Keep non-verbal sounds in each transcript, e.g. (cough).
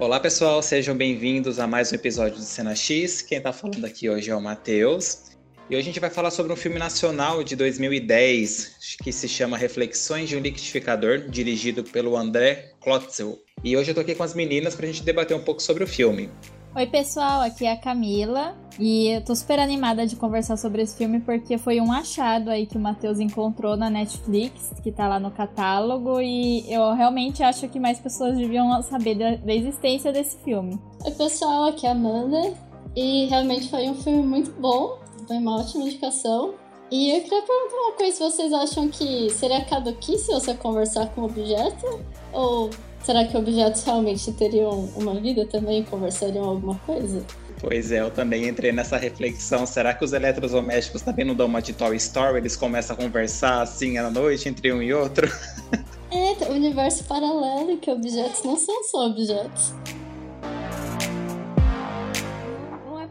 Olá pessoal, sejam bem-vindos a mais um episódio do Cena X. Quem está falando aqui hoje é o Matheus. E hoje a gente vai falar sobre um filme nacional de 2010 que se chama Reflexões de um Liquidificador, dirigido pelo André Klotzel. E hoje eu tô aqui com as meninas para a gente debater um pouco sobre o filme. Oi, pessoal, aqui é a Camila e eu tô super animada de conversar sobre esse filme porque foi um achado aí que o Matheus encontrou na Netflix, que tá lá no catálogo, e eu realmente acho que mais pessoas deviam saber da, da existência desse filme. Oi, pessoal, aqui é a Amanda e realmente foi um filme muito bom, foi uma ótima indicação. E eu queria perguntar uma coisa: vocês acham que seria caduquice você conversar com o objeto? Ou Será que objetos realmente teriam uma vida também? Conversariam alguma coisa? Pois é, eu também entrei nessa reflexão. Será que os eletrodomésticos também não dão uma de Toy Story? Eles começam a conversar assim à noite entre um e outro? (laughs) É, universo paralelo que objetos não são só objetos.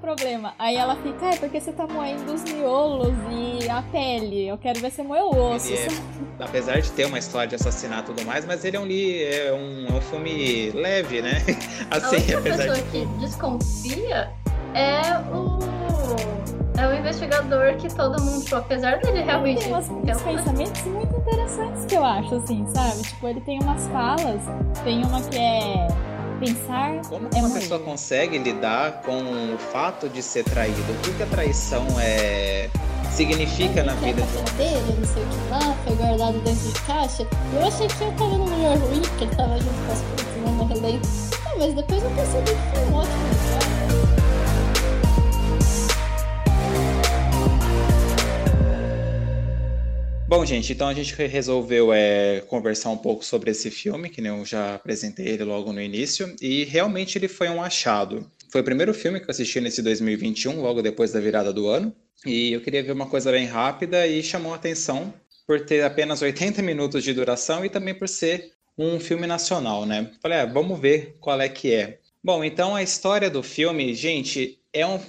Problema. Aí ela fica, é porque você tá moendo os miolos e a pele. Eu quero ver você moer o osso. É, apesar de ter uma história de assassinato e tudo mais, mas ele é um, é um, é um filme leve, né? (laughs) Assim, a apesar pessoa de... que desconfia é o é o investigador que todo mundo, tipo, apesar dele realmente. Tem umas, uns pensamentos muito interessantes que eu acho, assim, sabe? Tipo, ele tem umas falas, tem uma que é pensar. Como é uma pessoa consegue lidar com o fato de ser traído? O que, que a traição é significa na vida de uma dele, não sei o que lá, foi guardado dentro de caixa. Eu achei que eu tava no melhor ruim, porque ele tava junto com as putas, não morreu bem. Ah, mas depois eu percebi que foi gente, então a gente resolveu é, conversar um pouco sobre esse filme, que eu já apresentei ele logo no início, e realmente ele foi um achado. Foi o primeiro filme que eu assisti nesse 2021, logo depois da virada do ano, e eu queria ver uma coisa bem rápida e chamou a atenção por ter apenas 80 minutos de duração e também por ser um filme nacional, né? Falei, ah, vamos ver qual é que é. Bom, então a história do filme, gente, é um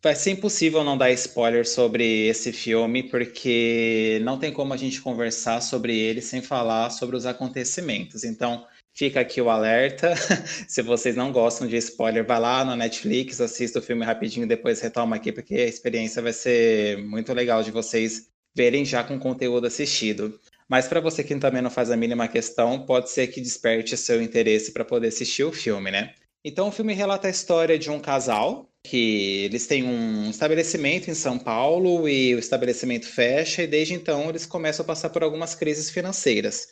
Vai ser impossível não dar spoiler sobre esse filme, porque não tem como a gente conversar sobre ele sem falar sobre os acontecimentos. Então, fica aqui o alerta. (laughs) Se vocês não gostam de spoiler, vai lá na Netflix, assista o filme rapidinho e depois retoma aqui, porque a experiência vai ser muito legal de vocês verem já com conteúdo assistido. Mas para você que também não faz a mínima questão, pode ser que desperte seu interesse para poder assistir o filme, né? Então, o filme relata a história de um casal que eles têm um estabelecimento em São Paulo e o estabelecimento fecha e desde então eles começam a passar por algumas crises financeiras.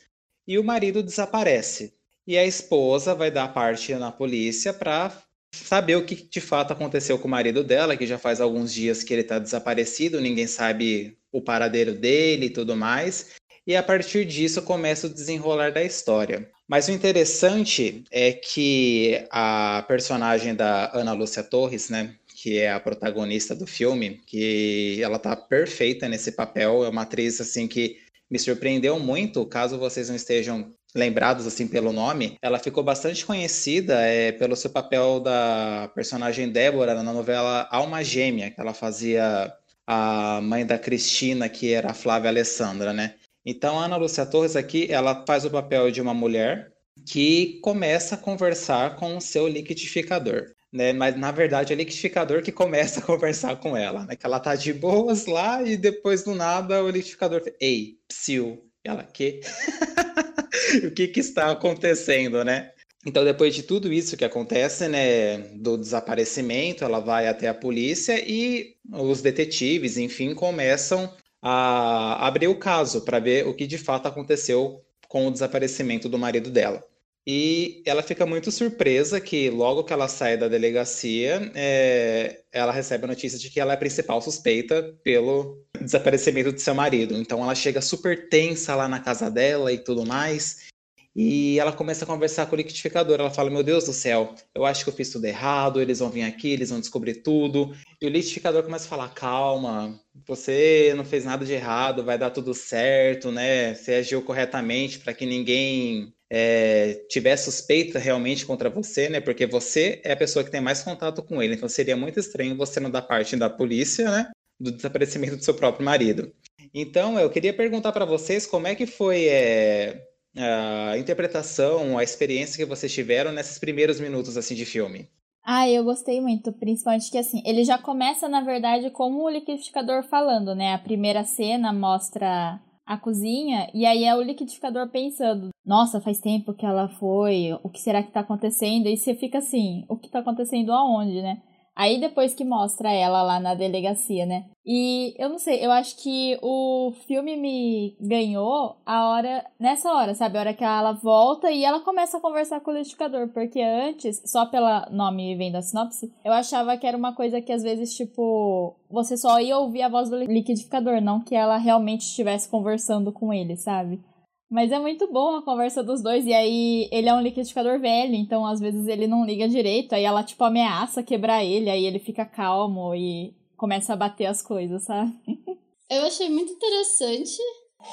E o marido desaparece. E a esposa vai dar parte na polícia para saber o que de fato aconteceu com o marido dela, que já faz alguns dias que ele está desaparecido, ninguém sabe o paradeiro dele e tudo mais. E a partir disso começa o desenrolar da história. Mas o interessante é que a personagem da Ana Lúcia Torres, né, que é a protagonista do filme, que ela tá perfeita nesse papel, é uma atriz assim que me surpreendeu muito, caso vocês não estejam lembrados assim pelo nome, ela ficou bastante conhecida é, pelo seu papel da personagem Débora na novela Alma Gêmea, que ela fazia a mãe da Cristina, que era a Flávia Alessandra, né? Então, a Ana Lúcia Torres aqui, ela faz o papel de uma mulher que começa a conversar com o seu liquidificador. Né? Mas na verdade é o liquidificador que começa a conversar com ela, né? Que ela tá de boas lá e depois do nada o liquidificador, ei, psiu, ela que? (laughs) o que que está acontecendo, né? Então depois de tudo isso que acontece, né, do desaparecimento, ela vai até a polícia e os detetives, enfim, começam a abrir o caso para ver o que de fato aconteceu com o desaparecimento do marido dela. E ela fica muito surpresa que logo que ela sai da delegacia, é, ela recebe a notícia de que ela é a principal suspeita pelo desaparecimento de seu marido. Então ela chega super tensa lá na casa dela e tudo mais. E ela começa a conversar com o liquidificador. Ela fala: Meu Deus do céu, eu acho que eu fiz tudo errado. Eles vão vir aqui, eles vão descobrir tudo. E o liquidificador começa a falar: Calma, você não fez nada de errado, vai dar tudo certo, né? Você agiu corretamente para que ninguém é, tiver suspeita realmente contra você, né? Porque você é a pessoa que tem mais contato com ele. Então seria muito estranho você não dar parte da polícia, né? Do desaparecimento do seu próprio marido. Então eu queria perguntar para vocês como é que foi. É a interpretação, a experiência que vocês tiveram nesses primeiros minutos assim de filme. Ah, eu gostei muito, principalmente que assim, ele já começa, na verdade, como o liquidificador falando, né? A primeira cena mostra a cozinha e aí é o liquidificador pensando: "Nossa, faz tempo que ela foi, o que será que tá acontecendo?" E você fica assim: "O que tá acontecendo aonde, né?" Aí depois que mostra ela lá na delegacia, né? E eu não sei, eu acho que o filme me ganhou a hora, nessa hora, sabe? A hora que ela volta e ela começa a conversar com o liquidificador. Porque antes, só pelo nome vendo a sinopse, eu achava que era uma coisa que às vezes, tipo, você só ia ouvir a voz do liquidificador, não que ela realmente estivesse conversando com ele, sabe? Mas é muito bom a conversa dos dois. E aí, ele é um liquidificador velho, então às vezes ele não liga direito. Aí ela, tipo, ameaça quebrar ele. Aí ele fica calmo e começa a bater as coisas, sabe? (laughs) Eu achei muito interessante.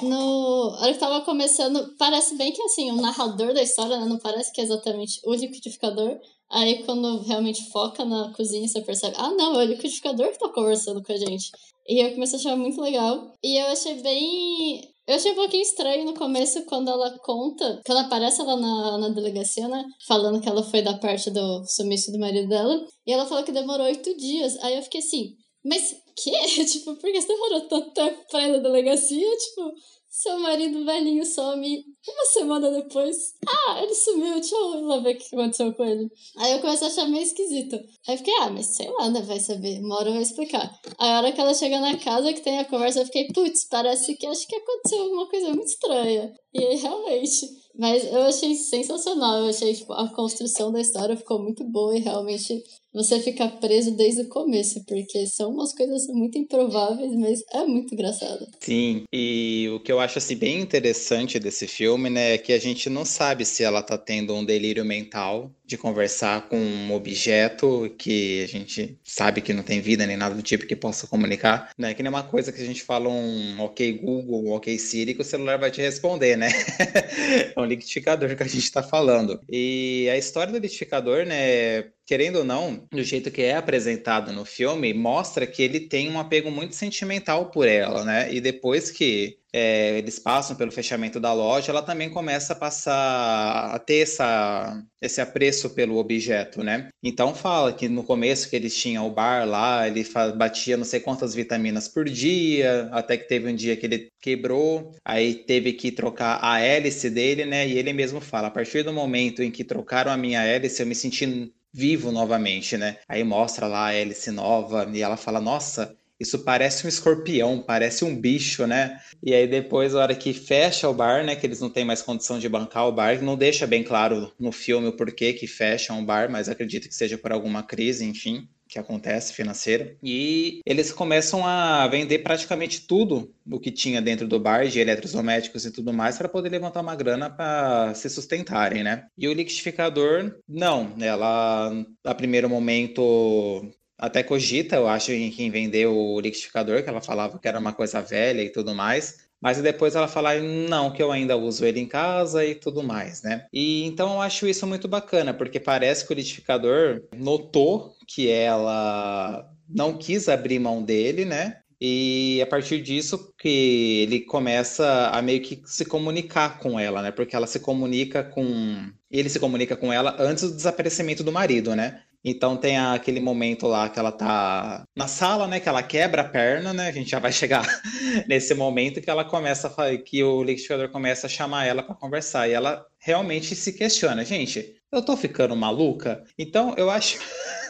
No. Hora que tava começando, parece bem que assim, o narrador da história, né? Não parece que é exatamente o liquidificador. Aí quando realmente foca na cozinha, você percebe, ah não, é o liquidificador que tá conversando com a gente. E eu comecei a achar muito legal. E eu achei bem eu achei um pouquinho estranho no começo quando ela conta, quando aparece ela na, na delegacia, né? Falando que ela foi da parte do sumiço do marido dela. E ela falou que demorou oito dias. Aí eu fiquei assim, mas que? (laughs) tipo, por que você demorou tanto tempo pra ir na delegacia? Tipo, seu marido velhinho some uma semana depois. Ah, ele sumiu, deixa eu lá ver o que aconteceu com ele. Aí eu comecei a achar meio esquisito. Aí eu fiquei, ah, mas sei lá, né? Vai saber. Uma hora vai explicar. Aí a hora que ela chega na casa, que tem a conversa, eu fiquei, putz, parece que acho que aconteceu alguma coisa muito estranha. E aí, realmente. Mas eu achei sensacional. Eu achei, tipo, a construção da história ficou muito boa e realmente você fica preso desde o começo, porque são umas coisas muito improváveis, mas é muito engraçado. Sim, e o que eu acho assim bem interessante desse filme, né, é que a gente não sabe se ela tá tendo um delírio mental de conversar com um objeto que a gente sabe que não tem vida nem nada do tipo que possa comunicar, né? Que nem uma coisa que a gente fala um OK Google, um OK Siri, que o celular vai te responder, né? (laughs) é um liquidificador que a gente está falando. E a história do liquidificador, né? Querendo ou não, do jeito que é apresentado no filme, mostra que ele tem um apego muito sentimental por ela, né? E depois que é, eles passam pelo fechamento da loja, ela também começa a passar a ter essa, esse apreço pelo objeto, né? Então fala que no começo que eles tinham o bar lá, ele batia não sei quantas vitaminas por dia, até que teve um dia que ele quebrou, aí teve que trocar a hélice dele, né? E ele mesmo fala, a partir do momento em que trocaram a minha hélice, eu me senti vivo novamente, né? Aí mostra lá a hélice nova e ela fala: Nossa, isso parece um escorpião, parece um bicho, né? E aí depois, a hora que fecha o bar, né? Que eles não têm mais condição de bancar o bar, não deixa bem claro no filme o porquê que fecham o bar, mas acredito que seja por alguma crise, enfim que acontece financeira. E eles começam a vender praticamente tudo o que tinha dentro do bar, de eletrodomésticos e tudo mais, para poder levantar uma grana para se sustentarem, né? E o liquidificador, não. Ela, a primeiro momento, até cogita, eu acho, em quem vendeu o liquidificador, que ela falava que era uma coisa velha e tudo mais. Mas depois ela fala, não, que eu ainda uso ele em casa e tudo mais, né? E então eu acho isso muito bacana, porque parece que o liquidificador notou que ela não quis abrir mão dele, né? E a partir disso que ele começa a meio que se comunicar com ela, né? Porque ela se comunica com. Ele se comunica com ela antes do desaparecimento do marido, né? Então tem aquele momento lá que ela tá na sala, né? Que ela quebra a perna, né? A gente já vai chegar (laughs) nesse momento que ela começa a que o liquidificador começa a chamar ela para conversar. E ela realmente se questiona, gente, eu tô ficando maluca? Então eu acho.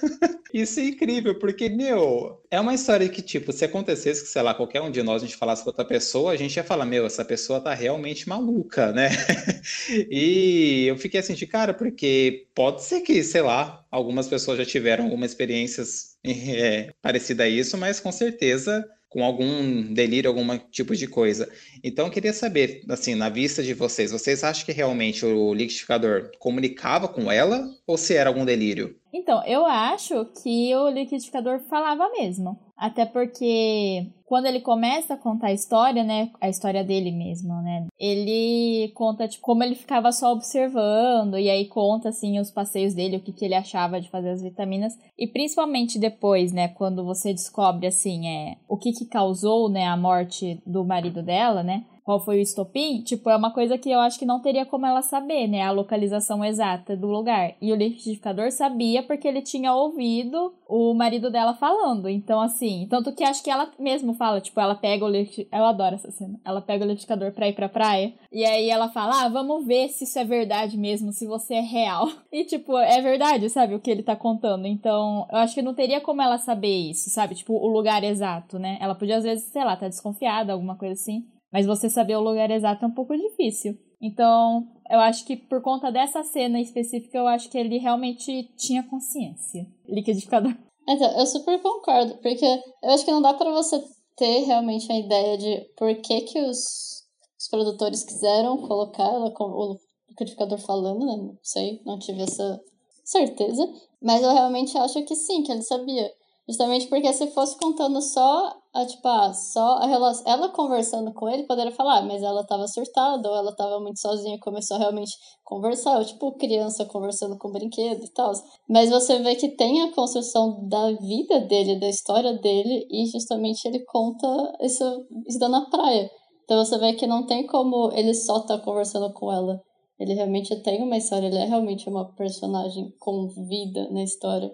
(laughs) Isso é incrível, porque, meu, é uma história que, tipo, se acontecesse que, sei lá, qualquer um de nós a gente falasse com outra pessoa, a gente ia falar, meu, essa pessoa tá realmente maluca, né? (laughs) e eu fiquei assim de cara, porque pode ser que, sei lá, algumas pessoas já tiveram algumas experiências é, parecidas a isso, mas com certeza com algum delírio, algum tipo de coisa. Então, eu queria saber, assim, na vista de vocês, vocês acham que realmente o liquidificador comunicava com ela ou se era algum delírio? Então, eu acho que o liquidificador falava mesmo. Até porque quando ele começa a contar a história, né, a história dele mesmo, né, ele conta tipo como ele ficava só observando e aí conta assim os passeios dele, o que, que ele achava de fazer as vitaminas e principalmente depois, né, quando você descobre assim é o que que causou, né, a morte do marido dela, né, qual foi o estopim, tipo, é uma coisa que eu acho que não teria como ela saber, né? A localização exata do lugar. E o liquidificador sabia porque ele tinha ouvido o marido dela falando. Então, assim, tanto que acho que ela mesmo fala, tipo, ela pega o liquidificador. Eu adoro essa cena. Ela pega o liquidificador pra ir pra praia. E aí ela fala: Ah, vamos ver se isso é verdade mesmo, se você é real. (laughs) E, tipo, é verdade, sabe? O que ele tá contando. Então, eu acho que não teria como ela saber isso, sabe? Tipo, o lugar exato, né? Ela podia, às vezes, sei lá, tá desconfiada, alguma coisa assim. Mas você saber o lugar exato é um pouco difícil. Então, eu acho que por conta dessa cena específica, eu acho que ele realmente tinha consciência. Liquidificador. Então, eu super concordo, porque eu acho que não dá para você ter realmente a ideia de por que, que os, os produtores quiseram colocar ela o liquidificador falando, né? Não sei, não tive essa certeza. Mas eu realmente acho que sim, que ele sabia. Justamente porque se fosse contando só a, tipo, ah, só a relação, ela conversando com ele, poderia falar, ah, mas ela tava surtada, ou ela tava muito sozinha começou a realmente conversar, ou tipo, criança conversando com brinquedo e tal. Mas você vê que tem a construção da vida dele, da história dele, e justamente ele conta isso, isso na praia. Então você vê que não tem como ele só tá conversando com ela. Ele realmente tem uma história, ele é realmente uma personagem com vida na história.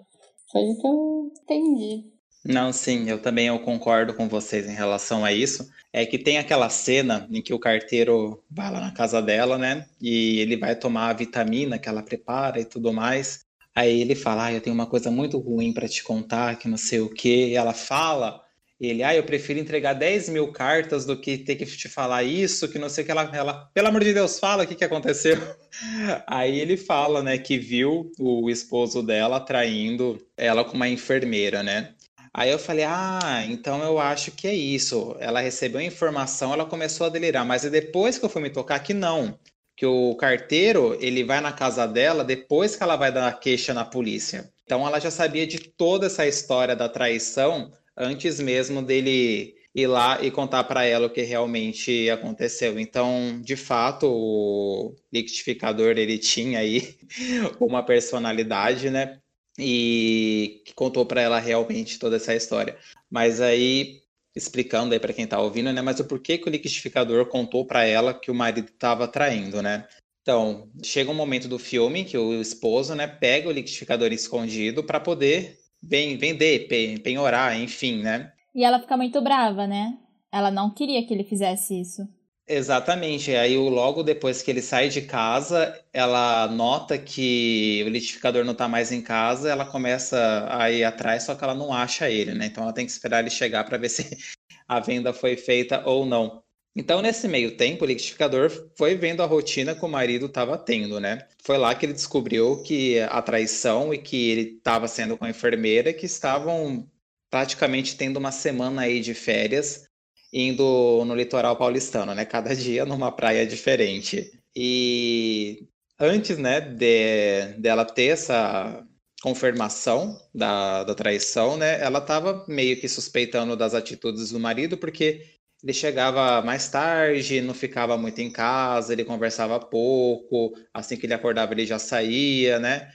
Foi o que eu entendi. Não, sim, eu também eu concordo com vocês em relação a isso. É que tem aquela cena em que o carteiro vai lá na casa dela, né? E ele vai tomar a vitamina que ela prepara e tudo mais. Aí ele fala: ah, eu tenho uma coisa muito ruim para te contar, que não sei o quê. E ela fala, ele, ah, eu prefiro entregar 10 mil cartas do que ter que te falar isso, que não sei o que ela, ela pelo amor de Deus, fala o que, que aconteceu. (laughs) Aí ele fala, né, que viu o esposo dela traindo ela com uma enfermeira, né? Aí eu falei, ah, então eu acho que é isso. Ela recebeu a informação, ela começou a delirar, mas é depois que eu fui me tocar que não. Que o carteiro, ele vai na casa dela depois que ela vai dar a queixa na polícia. Então ela já sabia de toda essa história da traição antes mesmo dele ir lá e contar para ela o que realmente aconteceu. Então, de fato, o liquidificador ele tinha aí (laughs) uma personalidade, né? E contou para ela realmente toda essa história. Mas aí explicando aí para quem está ouvindo, né? Mas o porquê que o liquidificador contou para ela que o marido estava traindo, né? Então, chega um momento do filme que o esposo, né, pega o liquidificador escondido para poder vender, penhorar, enfim, né? E ela fica muito brava, né? Ela não queria que ele fizesse isso. Exatamente. Aí logo depois que ele sai de casa, ela nota que o litificador não está mais em casa, ela começa a ir atrás, só que ela não acha ele, né? Então ela tem que esperar ele chegar para ver se (laughs) a venda foi feita ou não. Então, nesse meio tempo, o liquidificador foi vendo a rotina que o marido estava tendo, né? Foi lá que ele descobriu que a traição e que ele estava sendo com a enfermeira, que estavam praticamente tendo uma semana aí de férias, indo no litoral paulistano, né? Cada (laughs) dia numa praia diferente. E antes, né, de dela ter essa confirmação da, da traição, né? Ela estava meio que suspeitando das atitudes do marido, porque ele chegava mais tarde, não ficava muito em casa, ele conversava pouco, assim que ele acordava ele já saía, né?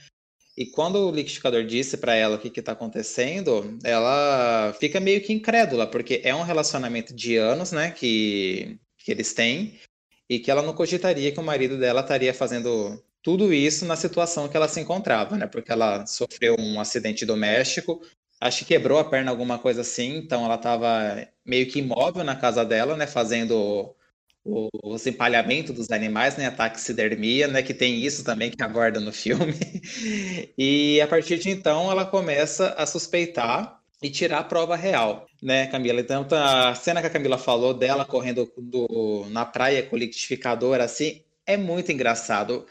E quando o liquidificador disse para ela o que está acontecendo, ela fica meio que incrédula, porque é um relacionamento de anos, né, que, que eles têm, e que ela não cogitaria que o marido dela estaria fazendo tudo isso na situação que ela se encontrava, né? Porque ela sofreu um acidente doméstico, acho que quebrou a perna, alguma coisa assim, então ela estava meio que imóvel na casa dela, né, fazendo o, os empalhamentos dos animais, né, a taxidermia, né, que tem isso também que aguarda no filme. (laughs) e a partir de então ela começa a suspeitar e tirar a prova real, né, Camila? Então tá, a cena que a Camila falou dela correndo do, na praia com o liquidificador, assim, é muito engraçado.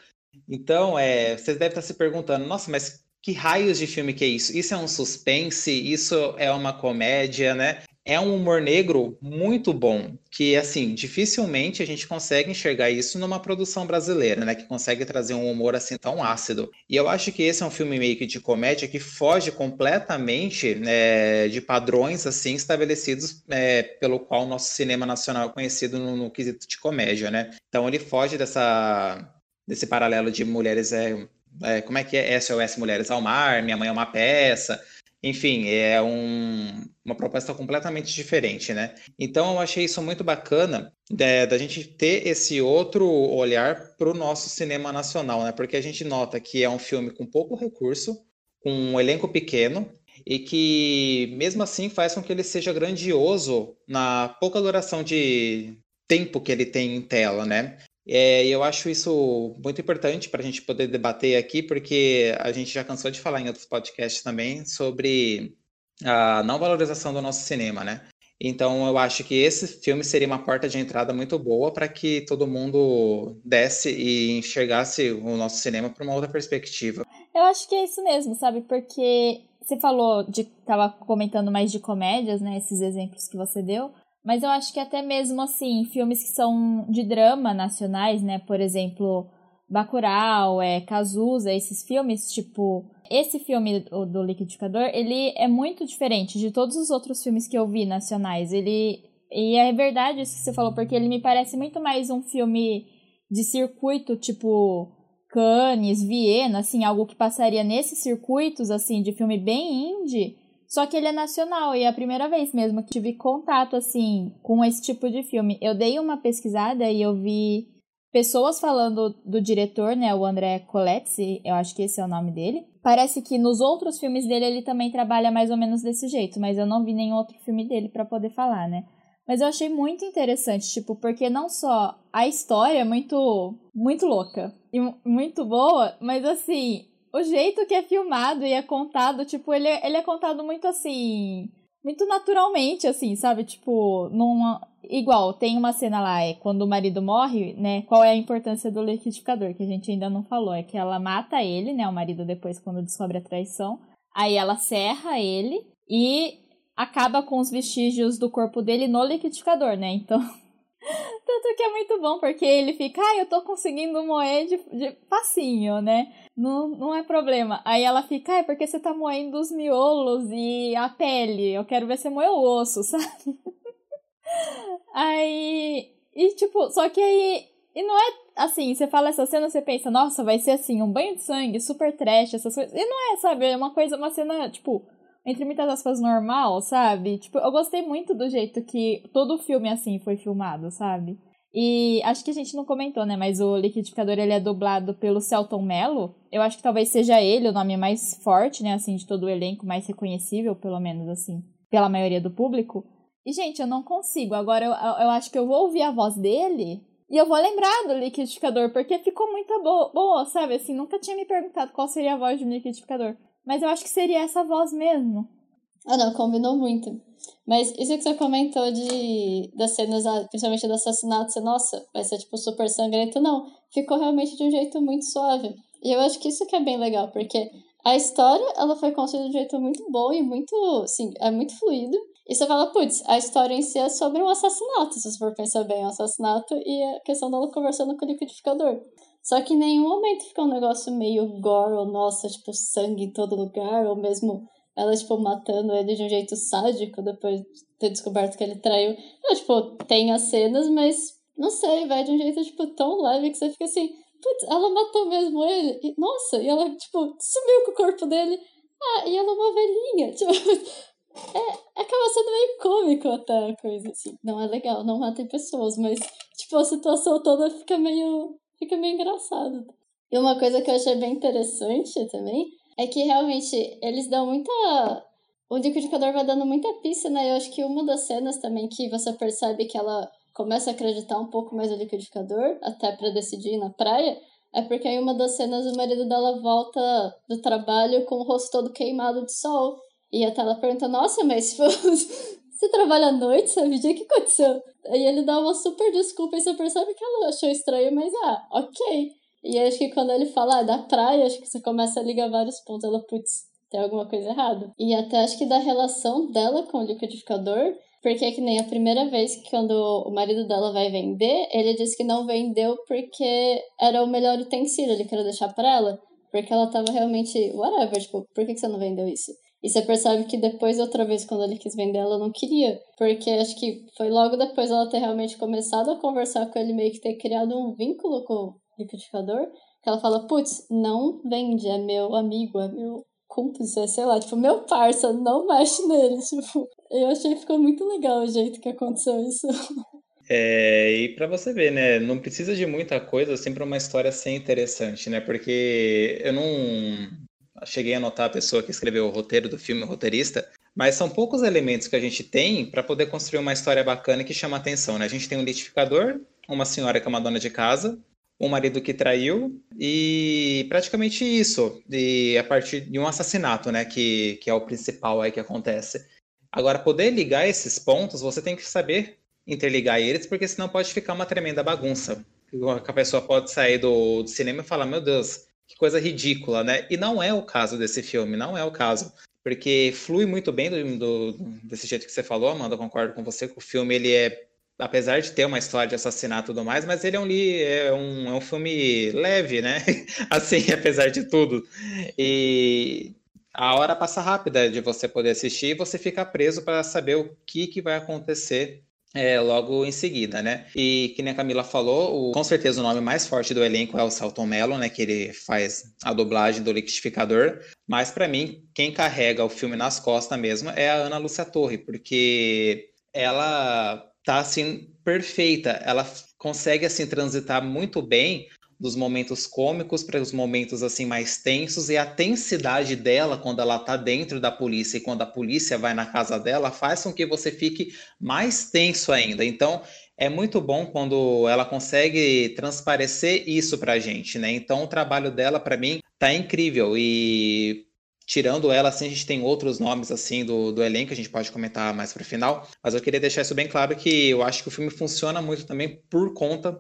Então, é, vocês devem estar se perguntando, nossa, mas que raios de filme que é isso? Isso é um suspense? Isso é uma comédia, né? É um humor negro muito bom, que assim, dificilmente a gente consegue enxergar isso numa produção brasileira, né, que consegue trazer um humor assim tão ácido. E eu acho que esse é um filme meio que de comédia que foge completamente né, de padrões assim estabelecidos é, pelo qual o nosso cinema nacional é conhecido no, no quesito de comédia, né? Então ele foge dessa desse paralelo de mulheres é, é, como é que é SOS Mulheres ao Mar, Minha Mãe é uma Peça. Enfim, é um, uma proposta completamente diferente, né? Então eu achei isso muito bacana é, da gente ter esse outro olhar para o nosso cinema nacional, né? Porque a gente nota que é um filme com pouco recurso, com um elenco pequeno, e que mesmo assim faz com que ele seja grandioso na pouca duração de tempo que ele tem em tela, né? É, eu acho isso muito importante para a gente poder debater aqui, porque a gente já cansou de falar em outros podcasts também sobre a não valorização do nosso cinema, né? Então eu acho que esse filme seria uma porta de entrada muito boa para que todo mundo desse e enxergasse o nosso cinema para uma outra perspectiva. Eu acho que é isso mesmo, sabe? Porque você falou de tava comentando mais de comédias, né? Esses exemplos que você deu. Mas eu acho que até mesmo assim, filmes que são de drama nacionais, né? Por exemplo, Bacurau, é, Cazuza, esses filmes, tipo, esse filme do, do Liquidificador, ele é muito diferente de todos os outros filmes que eu vi nacionais. Ele e é verdade isso que você falou, porque ele me parece muito mais um filme de circuito, tipo Cannes, Viena, assim, algo que passaria nesses circuitos assim de filme bem indie só que ele é nacional e é a primeira vez mesmo que tive contato assim com esse tipo de filme. Eu dei uma pesquisada e eu vi pessoas falando do diretor, né, o André Coletti, eu acho que esse é o nome dele. Parece que nos outros filmes dele ele também trabalha mais ou menos desse jeito, mas eu não vi nenhum outro filme dele para poder falar, né? Mas eu achei muito interessante, tipo, porque não só a história é muito muito louca e muito boa, mas assim, o jeito que é filmado e é contado, tipo, ele, é, ele é contado muito assim. Muito naturalmente, assim, sabe? Tipo, numa. Igual, tem uma cena lá, é quando o marido morre, né? Qual é a importância do liquidificador? Que a gente ainda não falou. É que ela mata ele, né? O marido depois, quando descobre a traição. Aí ela serra ele e acaba com os vestígios do corpo dele no liquidificador, né? Então. (laughs) Tanto que é muito bom, porque ele fica, ah, eu tô conseguindo moer de, de facinho, né? Não, não é problema. Aí ela fica, ah, é porque você tá moendo os miolos e a pele. Eu quero ver você moer o osso, (laughs) sabe? aí. E tipo, só que aí. E não é assim, você fala essa cena, você pensa, nossa, vai ser assim, um banho de sangue, super trash, essas coisas. E não é, sabe? É uma coisa, uma cena, tipo, entre muitas aspas, normal, sabe? Tipo, eu gostei muito do jeito que todo o filme, assim, foi filmado, sabe? E acho que a gente não comentou, né? Mas o liquidificador, ele é dublado pelo Celton Mello. Eu acho que talvez seja ele o nome mais forte, né? Assim, de todo o elenco, mais reconhecível, pelo menos, assim, pela maioria do público. E, gente, eu não consigo. Agora, eu, eu acho que eu vou ouvir a voz dele e eu vou lembrar do liquidificador, porque ficou muito boa, boa, sabe? Assim, nunca tinha me perguntado qual seria a voz um liquidificador. Mas eu acho que seria essa voz mesmo. Ah, não, combinou muito. Mas isso que você comentou de das cenas, ah, principalmente do assassinato, você, nossa, vai ser tipo super sangrento, não. Ficou realmente de um jeito muito suave. E eu acho que isso que é bem legal, porque a história, ela foi construída de um jeito muito bom e muito, assim, é muito fluido. E você fala, putz, a história em si é sobre um assassinato, se você for pensar bem, um assassinato e a questão dela conversando com o liquidificador. Só que em nenhum momento fica um negócio meio gore, ou nossa, tipo, sangue em todo lugar, ou mesmo ela, tipo, matando ele de um jeito sádico depois de ter descoberto que ele traiu. Tipo, tem as cenas, mas não sei, vai de um jeito, tipo, tão leve que você fica assim, putz, ela matou mesmo ele? E, nossa, e ela, tipo, sumiu com o corpo dele. Ah, e ela é uma velhinha, (laughs) tipo. É, acaba sendo meio cômico até a coisa, assim. Não é legal, não matem pessoas, mas, tipo, a situação toda fica meio fica meio engraçado. E uma coisa que eu achei bem interessante também é que realmente eles dão muita. O liquidificador vai dando muita pista, né? Eu acho que uma das cenas também que você percebe que ela começa a acreditar um pouco mais no liquidificador, até para decidir ir na praia, é porque em uma das cenas o marido dela volta do trabalho com o rosto todo queimado de sol. E até ela pergunta, nossa, mas (laughs) você trabalha à noite, sabe? O que aconteceu? Aí ele dá uma super desculpa e você percebe que ela achou estranho, mas ah, ok. E acho que quando ele fala ah, da praia, acho que você começa a ligar vários pontos. Ela, putz, tem alguma coisa errada. E até acho que da relação dela com o liquidificador, porque é que nem a primeira vez que quando o marido dela vai vender, ele diz que não vendeu porque era o melhor utensílio, ele queria deixar para ela. Porque ela tava realmente, whatever, tipo, por que, que você não vendeu isso? E você percebe que depois, outra vez, quando ele quis vender, ela não queria. Porque acho que foi logo depois ela ter realmente começado a conversar com ele, meio que ter criado um vínculo com o liquidificador, que ela fala, putz, não vende, é meu amigo, é meu cúmplice, sei lá, tipo, meu parça, não mexe nele. (laughs) Tipo, eu achei que ficou muito legal o jeito que aconteceu isso. (laughs) É, e para você ver, né, não precisa de muita coisa sempre uma história ser interessante, né? Porque eu não cheguei a notar a pessoa que escreveu o roteiro do filme, o roteirista, mas são poucos elementos que a gente tem para poder construir uma história bacana que chama atenção, né? A gente tem um litificador, uma senhora que é uma dona de casa, um marido que traiu e praticamente isso, e a partir de um assassinato, né, que, que é o principal aí que acontece. Agora, poder ligar esses pontos, você tem que saber interligar eles, porque senão pode ficar uma tremenda bagunça. A pessoa pode sair do, do cinema e falar, meu Deus, que coisa ridícula, né? E não é o caso desse filme, não é o caso. Porque flui muito bem do, do, desse jeito que você falou, Amanda, concordo com você, que o filme ele é apesar de ter uma história de assassinato e tudo mais, mas ele é um, é um, é um filme leve, né? (laughs) assim, (laughs) apesar de tudo. E a hora passa rápida de você poder assistir e você fica preso para saber o que, que vai acontecer é, logo em seguida, né? E que nem a Camila falou, o, com certeza o nome mais forte do elenco é o Salton Mello, né? Que ele faz a dublagem do liquidificador. Mas para mim, quem carrega o filme nas costas mesmo é a Ana Lúcia Torre, porque ela tá assim perfeita. Ela consegue assim transitar muito bem dos momentos cômicos para os momentos assim mais tensos e a tensidade dela quando ela tá dentro da polícia e quando a polícia vai na casa dela faz com que você fique mais tenso ainda. Então é muito bom quando ela consegue transparecer isso pra gente, né? Então o trabalho dela para mim tá incrível e tirando ela, assim, a gente tem outros nomes, assim, do, do elenco, a gente pode comentar mais para o final, mas eu queria deixar isso bem claro que eu acho que o filme funciona muito também por conta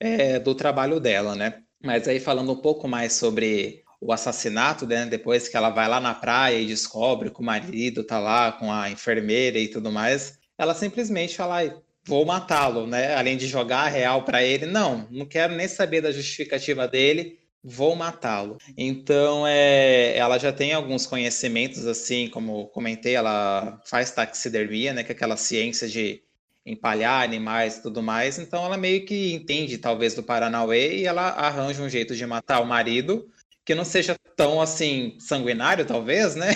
é, do trabalho dela, né? Mas aí falando um pouco mais sobre o assassinato, né? Depois que ela vai lá na praia e descobre que o marido tá lá com a enfermeira e tudo mais, ela simplesmente fala, vou matá-lo, né? Além de jogar a real para ele, não, não quero nem saber da justificativa dele, vou matá-lo. Então, é, ela já tem alguns conhecimentos, assim, como comentei, ela faz taxidermia, né, que é aquela ciência de empalhar animais e tudo mais. Então, ela meio que entende, talvez, do Paranauê e ela arranja um jeito de matar o marido que não seja tão, assim, sanguinário, talvez, né?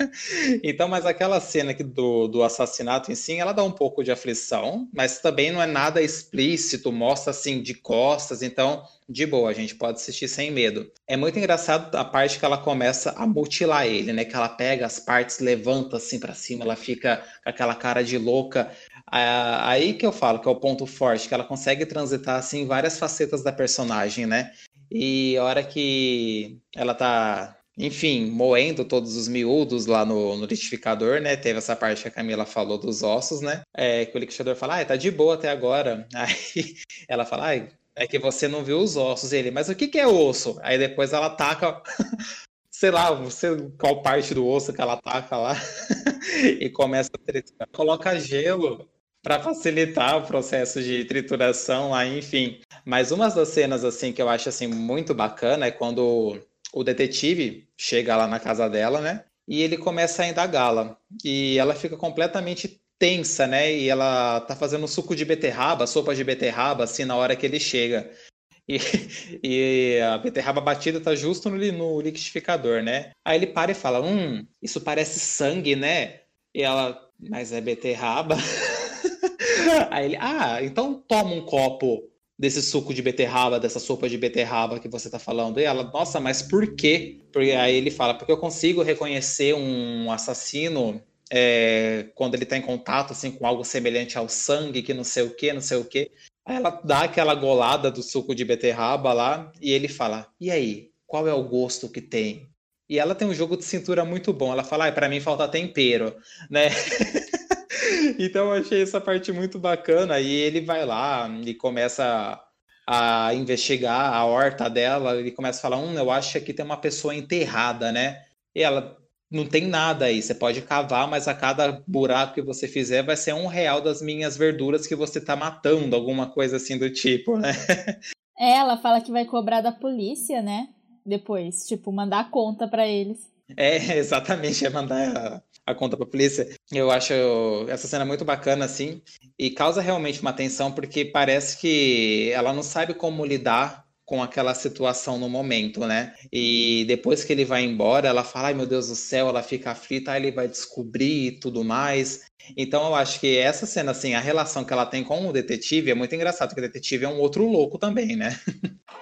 (laughs) então, mas aquela cena aqui do, do assassinato em si, ela dá um pouco de aflição, mas também não é nada explícito, mostra, assim, de costas, então de boa, a gente pode assistir sem medo. É muito engraçado a parte que ela começa a mutilar ele, né? Que ela pega as partes, levanta assim para cima, ela fica com aquela cara de louca. Aí que eu falo que é o ponto forte, que ela consegue transitar assim várias facetas da personagem, né? E a hora que ela tá, enfim, moendo todos os miúdos lá no, no né? Teve essa parte que a Camila falou dos ossos, né? É, que o liquidificador fala, ah, tá de boa até agora. (laughs) Aí ela fala, ai, é que você não viu os ossos. Ele, mas o que, que é osso? Aí depois ela taca, (laughs) sei lá, você, qual parte do osso que ela taca lá (laughs) e começa a triturar. Coloca gelo para facilitar o processo de trituração lá, enfim. Mas uma das cenas assim que eu acho assim muito bacana é quando o detetive chega lá na casa dela, né? E ele começa a indagá-la. E ela fica completamente tensa, né? E ela tá fazendo suco de beterraba, sopa de beterraba, assim, na hora que ele chega. E, (laughs) e a beterraba batida tá justo no, no liquidificador, né? Aí ele para e fala: Hum, isso parece sangue, né? E ela, mas é beterraba. (laughs) (laughs) Aí ele, ah, então toma um copo desse suco de beterraba, dessa sopa de beterraba que você tá falando. E ela, nossa, mas por quê? Porque aí ele fala, porque eu consigo reconhecer um assassino é, quando ele está em contato assim com algo semelhante ao sangue, que não sei o que, não sei o que. Aí ela dá aquela golada do suco de beterraba lá e ele fala: "E aí, qual é o gosto que tem?" E ela tem um jogo de cintura muito bom. Ela fala: ah, "Para mim falta tempero", né? (laughs) então eu achei essa parte muito bacana. E ele vai lá e começa a investigar a horta dela. Ele começa a falar: "Hum, eu acho que aqui tem uma pessoa enterrada, né?" E ela não tem nada aí. Você pode cavar, mas a cada buraco que você fizer vai ser um real das minhas verduras que você tá matando, alguma coisa assim do tipo, né? É, ela fala que vai cobrar da polícia, né? Depois, tipo, mandar a conta para eles. É, (laughs) exatamente, é mandar a, a conta pra polícia. Eu acho essa cena muito bacana, assim, e causa realmente uma tensão, porque parece que ela não sabe como lidar com aquela situação no momento, né? E depois que ele vai embora, ela fala: ai meu Deus do céu, ela fica aflita, aí ele vai descobrir e tudo mais. Então eu acho que essa cena, assim, a relação que ela tem com o detetive é muito engraçado, porque o detetive é um outro louco também, né?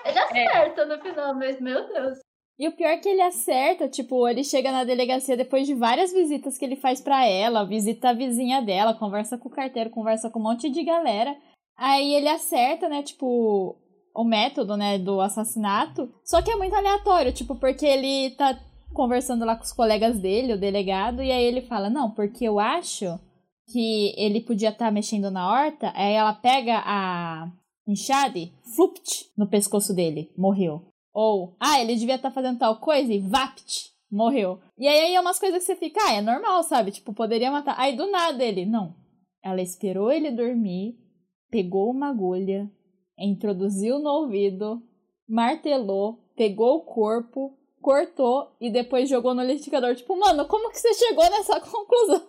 Ele acerta é. no final, mas meu Deus. E o pior é que ele acerta, tipo, ele chega na delegacia depois de várias visitas que ele faz para ela, visita a vizinha dela, conversa com o carteiro, conversa com um monte de galera. Aí ele acerta, né, tipo, o método, né, do assassinato. Só que é muito aleatório, tipo, porque ele tá conversando lá com os colegas dele, o delegado, e aí ele fala: "Não, porque eu acho que ele podia estar tá mexendo na horta". Aí ela pega a enxade, flupt no pescoço dele, morreu. Ou, ah, ele devia estar tá fazendo tal coisa e vapt, morreu. E aí é umas coisas que você fica, ah, é normal, sabe? Tipo, poderia matar. Aí do nada ele, não. Ela esperou ele dormir, pegou uma agulha, introduziu no ouvido, martelou, pegou o corpo, cortou e depois jogou no liquidificador. Tipo, mano, como que você chegou nessa (laughs) conclusão?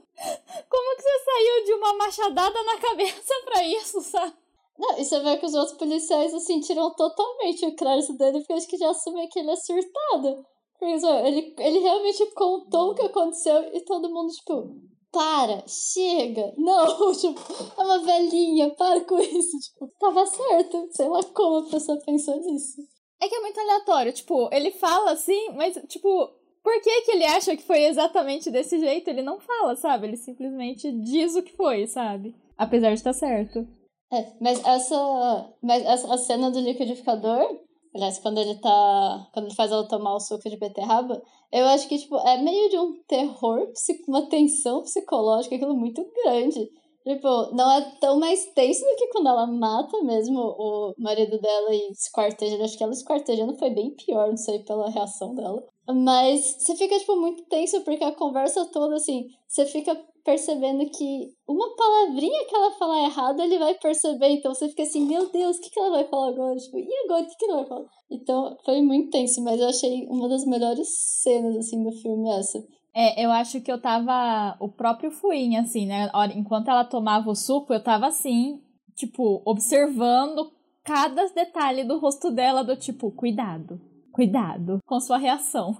Como que você saiu de uma machadada na cabeça pra isso, sabe? Não, e você vê que os outros policiais, assim, tiram totalmente o crédito dele, porque acho que já assumem que ele é surtado. Porque, ele, ele realmente contou o que aconteceu e todo mundo, tipo, para, chega, não, (laughs) tipo, é uma velhinha, para com isso, tipo, tava certo, sei lá como a pessoa pensou nisso. É que é muito aleatório, tipo, ele fala assim, mas, tipo, por que que ele acha que foi exatamente desse jeito? Ele não fala, sabe? Ele simplesmente diz o que foi, sabe? Apesar de estar certo. É, mas essa, mas essa a cena do liquidificador, aliás, quando ele tá. Quando ele faz ela tomar o suco de beterraba, eu acho que, tipo, é meio de um terror, uma tensão psicológica, aquilo muito grande. Tipo, não é tão mais tenso do que quando ela mata mesmo o marido dela e esquarteja. Acho que ela esquartejando foi bem pior, não sei, pela reação dela. Mas você fica, tipo, muito tenso, porque a conversa toda, assim, você fica percebendo que uma palavrinha que ela falar errado, ele vai perceber. Então você fica assim, meu Deus, o que, que ela vai falar agora? Tipo, e agora, o que, que ela vai falar? Então foi muito tenso, mas eu achei uma das melhores cenas, assim, do filme essa. É, eu acho que eu tava. O próprio Fuinha, assim, né? Enquanto ela tomava o suco, eu tava assim, tipo, observando cada detalhe do rosto dela, do tipo, cuidado, cuidado com sua reação.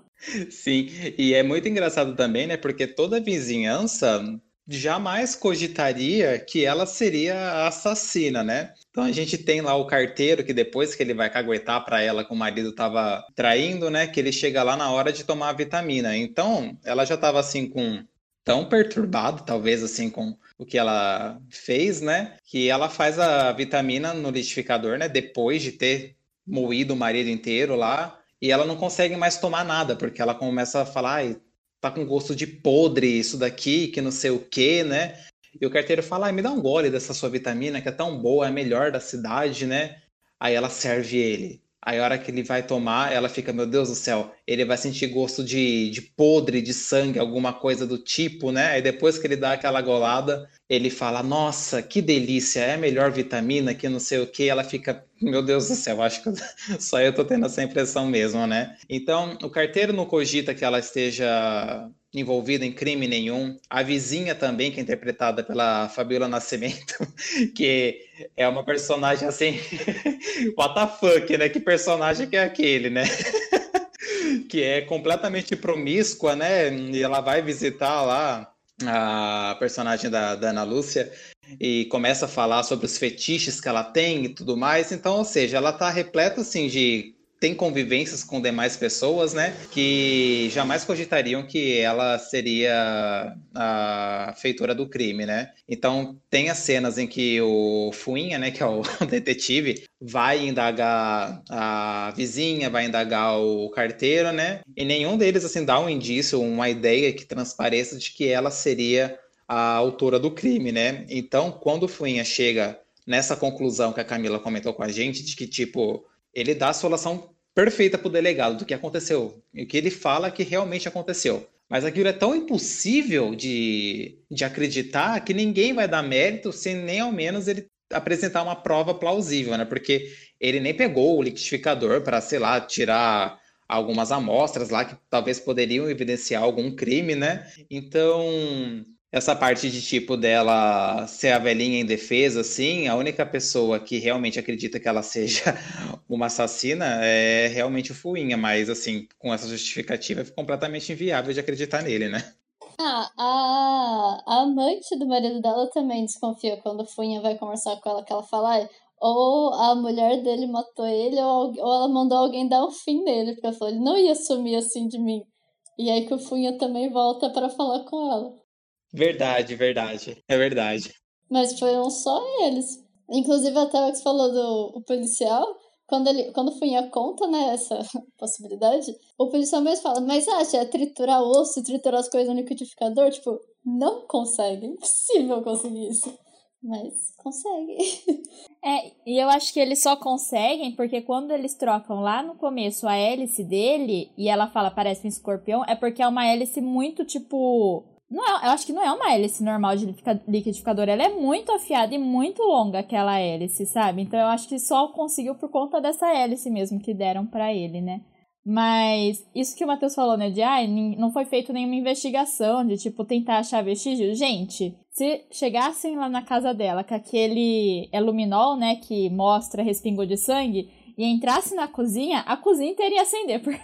Sim, e é muito engraçado também, né? Porque toda a vizinhança jamais cogitaria que ela seria a assassina, né? Então a gente tem lá o carteiro que depois que ele vai caguetar para ela que o marido estava traindo, né, que ele chega lá na hora de tomar a vitamina. Então, ela já estava assim com tão perturbado, talvez assim com o que ela fez, né, que ela faz a vitamina no liquidificador, né, depois de ter moído o marido inteiro lá e ela não consegue mais tomar nada, porque ela começa a falar, tá com gosto de podre isso daqui, que não sei o que, né? E o carteiro fala, ai, me dá um gole dessa sua vitamina, que é tão boa, é a melhor da cidade, né? Aí ela serve ele. Aí a hora que ele vai tomar, ela fica, meu Deus do céu, ele vai sentir gosto de, de podre, de sangue, alguma coisa do tipo, né? Aí depois que ele dá aquela golada, ele fala, nossa, que delícia, é a melhor vitamina, que não sei o que. Ela fica, meu Deus do céu, acho que (laughs) só eu tô tendo essa impressão mesmo, né? Então, o carteiro não cogita que ela esteja envolvida em crime nenhum. A vizinha também, que é interpretada pela Fabiola Nascimento, (laughs) que é uma personagem assim, (laughs) what the fuck, né? Que personagem que é aquele, né? (laughs) que é completamente promíscua, né? E ela vai visitar lá a personagem da, da Ana Lúcia e começa a falar sobre os fetiches que ela tem e tudo mais. Então, ou seja, ela tá repleta assim de tem convivências com demais pessoas, né? Que jamais cogitariam que ela seria a feitora do crime, né? Então tem as cenas em que o Fuinha, né, que é o (laughs) detetive, vai indagar a vizinha, vai indagar o carteiro, né? E nenhum deles assim dá um indício, uma ideia que transpareça de que ela seria a autora do crime, né? Então, quando o Fuinha chega nessa conclusão que a Camila comentou com a gente, de que, tipo, ele dá a solução perfeita para o delegado do que aconteceu. E o que ele fala que realmente aconteceu. Mas aquilo é tão impossível de, de acreditar que ninguém vai dar mérito sem nem ao menos ele apresentar uma prova plausível, né? Porque ele nem pegou o liquidificador para, sei lá, tirar algumas amostras lá que talvez poderiam evidenciar algum crime, né? Então, essa parte de tipo dela ser a velhinha em defesa, assim, a única pessoa que realmente acredita que ela seja (laughs) uma assassina, é realmente o Fuinha, mas assim, com essa justificativa é completamente inviável de acreditar nele, né? Ah, a, a amante do marido dela também desconfia quando o Fuinha vai conversar com ela, que ela fala, ou a mulher dele matou ele, ou, ou ela mandou alguém dar o fim nele, porque ela falou, ele não ia sumir assim de mim. E aí que o Funha também volta para falar com ela. Verdade, verdade. É verdade. Mas foram só eles. Inclusive, até o que você falou do o policial, quando, ele, quando o Funha conta, né, essa (laughs) possibilidade, o policial mesmo fala, mas acha, é triturar osso, triturar as coisas no liquidificador? Tipo, não consegue, impossível conseguir isso. Mas consegue. (laughs) É, e eu acho que eles só conseguem porque quando eles trocam lá no começo a hélice dele e ela fala parece um escorpião, é porque é uma hélice muito tipo. Não é, eu acho que não é uma hélice normal de liquidificador, ela é muito afiada e muito longa aquela hélice, sabe? Então eu acho que só conseguiu por conta dessa hélice mesmo que deram para ele, né? Mas isso que o Matheus falou, né? De ah, não foi feito nenhuma investigação, de tipo tentar achar vestígios. Gente, se chegassem lá na casa dela com aquele luminol, né? Que mostra respingou de sangue, e entrasse na cozinha, a cozinha inteira ia acender. (laughs) Porque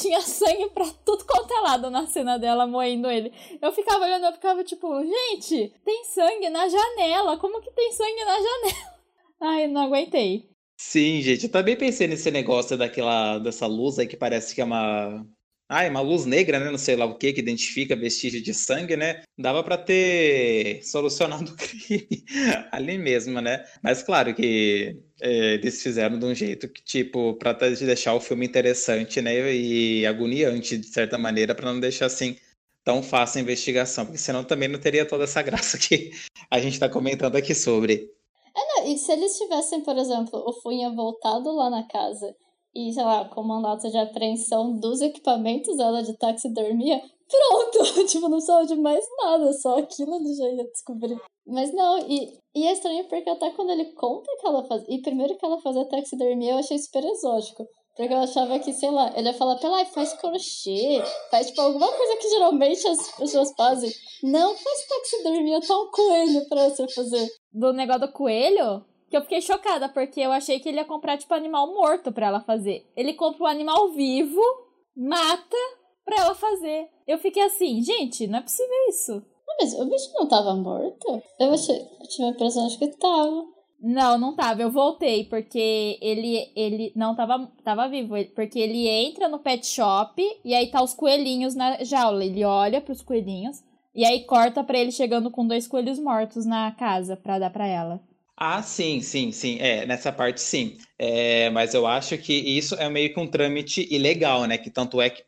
tinha sangue pra tudo quanto é lado na cena dela moendo ele. Eu ficava olhando, eu ficava tipo, gente, tem sangue na janela. Como que tem sangue na janela? (laughs) Ai, não aguentei. Sim, gente, eu também pensei nesse negócio daquela, dessa luz aí que parece que é uma. Ah, é uma luz negra, né? Não sei lá o que, que identifica vestígio de sangue, né? Dava para ter solucionado o (laughs) crime ali mesmo, né? Mas claro que é, eles fizeram de um jeito que, tipo, pra deixar o filme interessante, né? E agoniante, de certa maneira, para não deixar assim tão fácil a investigação, porque senão também não teria toda essa (laughs) graça que a gente está comentando aqui sobre. É, não, e se eles tivessem, por exemplo, o Funha voltado lá na casa e, sei lá, com mandato de apreensão dos equipamentos dela de taxidermia, pronto! (laughs) tipo, não precisava de mais nada, só aquilo ele já ia descobrir. Mas não, e, e é estranho porque até quando ele conta que ela faz. E primeiro que ela fazia taxidermia, eu achei super exótico. Porque eu achava que, sei lá, ele ia falar pra ela, faz crochê, faz tipo alguma coisa que geralmente as pessoas fazem. Não faz taxidermia, tá um coelho pra você fazer. Do negócio do coelho? Que eu fiquei chocada, porque eu achei que ele ia comprar, tipo, animal morto pra ela fazer. Ele compra um animal vivo, mata pra ela fazer. Eu fiquei assim, gente, não é possível isso. Mas o bicho não tava morto? Eu achei, eu tive a impressão de que tava. Não, não tava. Eu voltei porque ele ele não tava tava vivo, porque ele entra no pet shop e aí tá os coelhinhos na jaula. Ele olha para os coelhinhos e aí corta para ele chegando com dois coelhos mortos na casa para dar para ela. Ah, sim, sim, sim. É, nessa parte sim. É, mas eu acho que isso é meio que um trâmite ilegal, né? Que tanto é que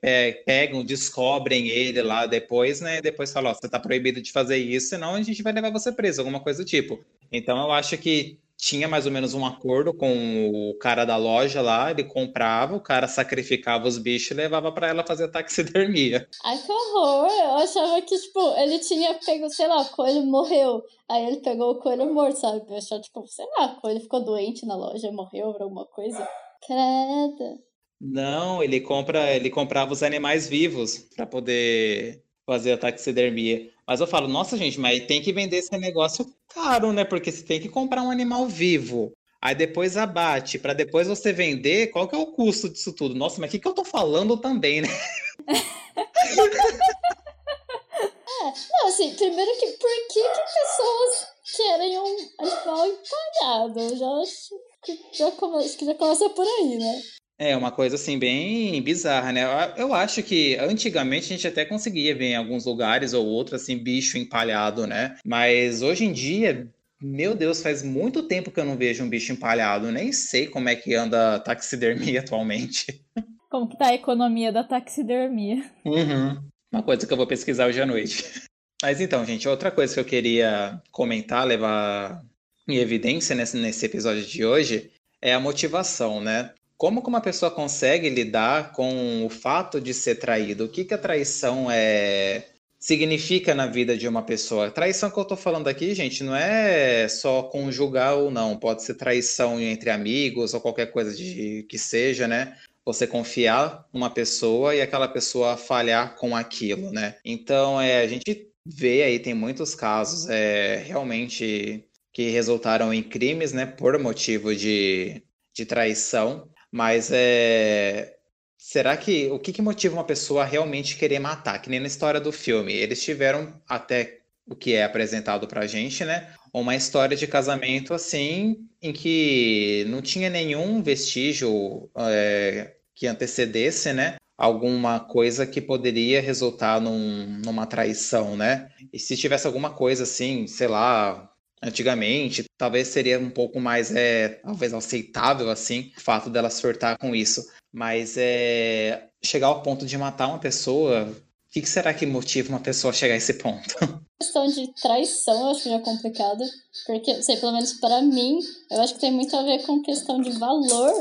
pegam, descobrem ele lá depois, né? Depois falam, ó, você tá proibido de fazer isso, senão a gente vai levar você preso, alguma coisa do tipo. Então eu acho que tinha mais ou menos um acordo com o cara da loja lá, ele comprava, o cara sacrificava os bichos e levava para ela fazer taxidermia. Ai, que horror! Eu achava que, tipo, ele tinha pego, sei lá, o coelho morreu. Aí ele pegou o coelho morto, sabe? Eu achava, tipo, sei lá, o coelho ficou doente na loja, morreu por alguma coisa. Credo. Não, ele compra, ele comprava os animais vivos para poder fazer a taxidermia. Mas eu falo, nossa gente, mas tem que vender esse negócio caro, né? Porque você tem que comprar um animal vivo. Aí depois abate, para depois você vender, qual que é o custo disso tudo? Nossa, mas o que, que eu tô falando também, né? (laughs) é, não, assim, primeiro que por que, que pessoas querem um animal empalhado? Já acho que já começa por aí, né? É uma coisa assim bem bizarra, né? Eu acho que antigamente a gente até conseguia ver em alguns lugares ou outros assim bicho empalhado, né? Mas hoje em dia, meu Deus, faz muito tempo que eu não vejo um bicho empalhado. Nem sei como é que anda a taxidermia (laughs) atualmente. Como que tá a economia da taxidermia? Uhum. Uma coisa que eu vou pesquisar hoje à noite. Mas então, gente, outra coisa que eu queria comentar, levar em evidência nesse, nesse episódio de hoje é a motivação, né? Como que uma pessoa consegue lidar com o fato de ser traído? O que, que a traição é significa na vida de uma pessoa? Traição que eu estou falando aqui, gente, não é só conjugal não. Pode ser traição entre amigos ou qualquer coisa de que seja, né? Você confiar numa pessoa e aquela pessoa falhar com aquilo, né? Então, é, a gente vê aí, tem muitos casos é, realmente que resultaram em crimes, né? Por motivo de de traição, mas é. Será que o que, que motiva uma pessoa a realmente querer matar? Que nem na história do filme. Eles tiveram até o que é apresentado pra gente, né? Uma história de casamento assim, em que não tinha nenhum vestígio é, que antecedesse, né? Alguma coisa que poderia resultar num, numa traição, né? E se tivesse alguma coisa assim, sei lá, antigamente, talvez seria um pouco mais, é, talvez aceitável, assim, o fato dela surtar com isso. Mas é, chegar ao ponto de matar uma pessoa, o que, que, será que motiva uma pessoa a chegar a esse ponto? A (laughs) questão de traição eu acho que já é complicado, porque, sei, pelo menos para mim, eu acho que tem muito a ver com questão de valor,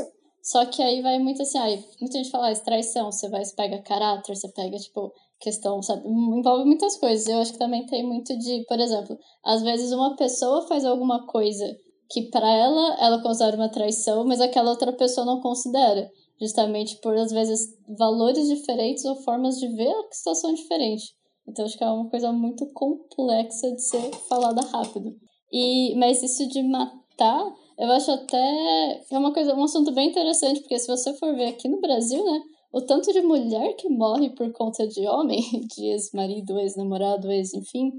só que aí vai muito assim, ai, muita gente fala, ah, traição, você vai, você pega caráter, você pega, tipo, questão, sabe? Envolve muitas coisas. Eu acho que também tem muito de, por exemplo, às vezes uma pessoa faz alguma coisa que para ela ela considera uma traição, mas aquela outra pessoa não considera, justamente por às vezes valores diferentes ou formas de ver a situação diferente. Então acho que é uma coisa muito complexa de ser falada rápido. E mas isso de matar, eu acho até é uma coisa, um assunto bem interessante, porque se você for ver aqui no Brasil, né, o tanto de mulher que morre por conta de homem, (laughs) de ex-marido, ex-namorado, ex, enfim,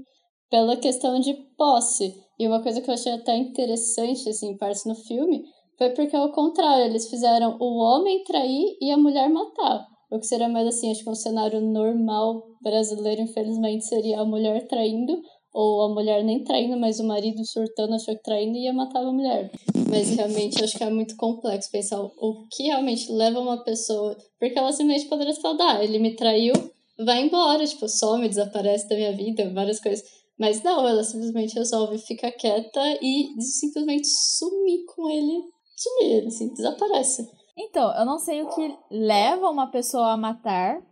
pela questão de posse. E uma coisa que eu achei até interessante, assim, parte no filme, foi porque ao contrário, eles fizeram o homem trair e a mulher matar. O que seria mais assim, acho que um cenário normal brasileiro, infelizmente, seria a mulher traindo ou a mulher nem traindo, mas o marido surtando, achou que traindo e ia matar a mulher. Mas realmente acho que é muito complexo pensar o que realmente leva uma pessoa. Porque ela simplesmente poderia falar, ah, ele me traiu, vai embora, tipo, some, desaparece da minha vida, várias coisas. Mas não, ela simplesmente resolve ficar quieta e simplesmente sumir com ele, sumir, assim, desaparece. Então, eu não sei o que leva uma pessoa a matar,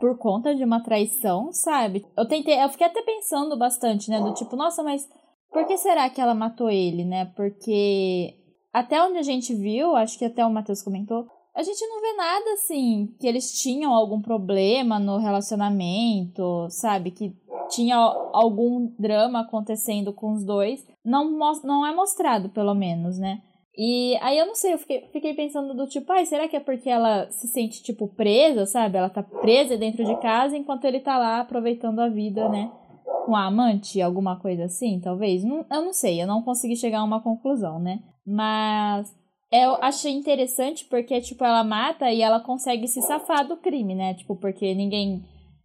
por conta de uma traição, sabe? Eu tentei, eu fiquei até pensando bastante, né? Do tipo, nossa, mas por que será que ela matou ele, né? Porque até onde a gente viu, acho que até o Matheus comentou, a gente não vê nada assim, que eles tinham algum problema no relacionamento, sabe? Que tinha algum drama acontecendo com os dois. Não, não é mostrado, pelo menos, né? E aí eu não sei, eu fiquei, fiquei pensando do tipo, ai, será que é porque ela se sente, tipo, presa, sabe? Ela tá presa dentro de casa enquanto ele tá lá aproveitando a vida, né? Com a amante, alguma coisa assim, talvez. Não, eu não sei, eu não consegui chegar a uma conclusão, né? Mas eu achei interessante porque, tipo, ela mata e ela consegue se safar do crime, né? Tipo, porque ninguém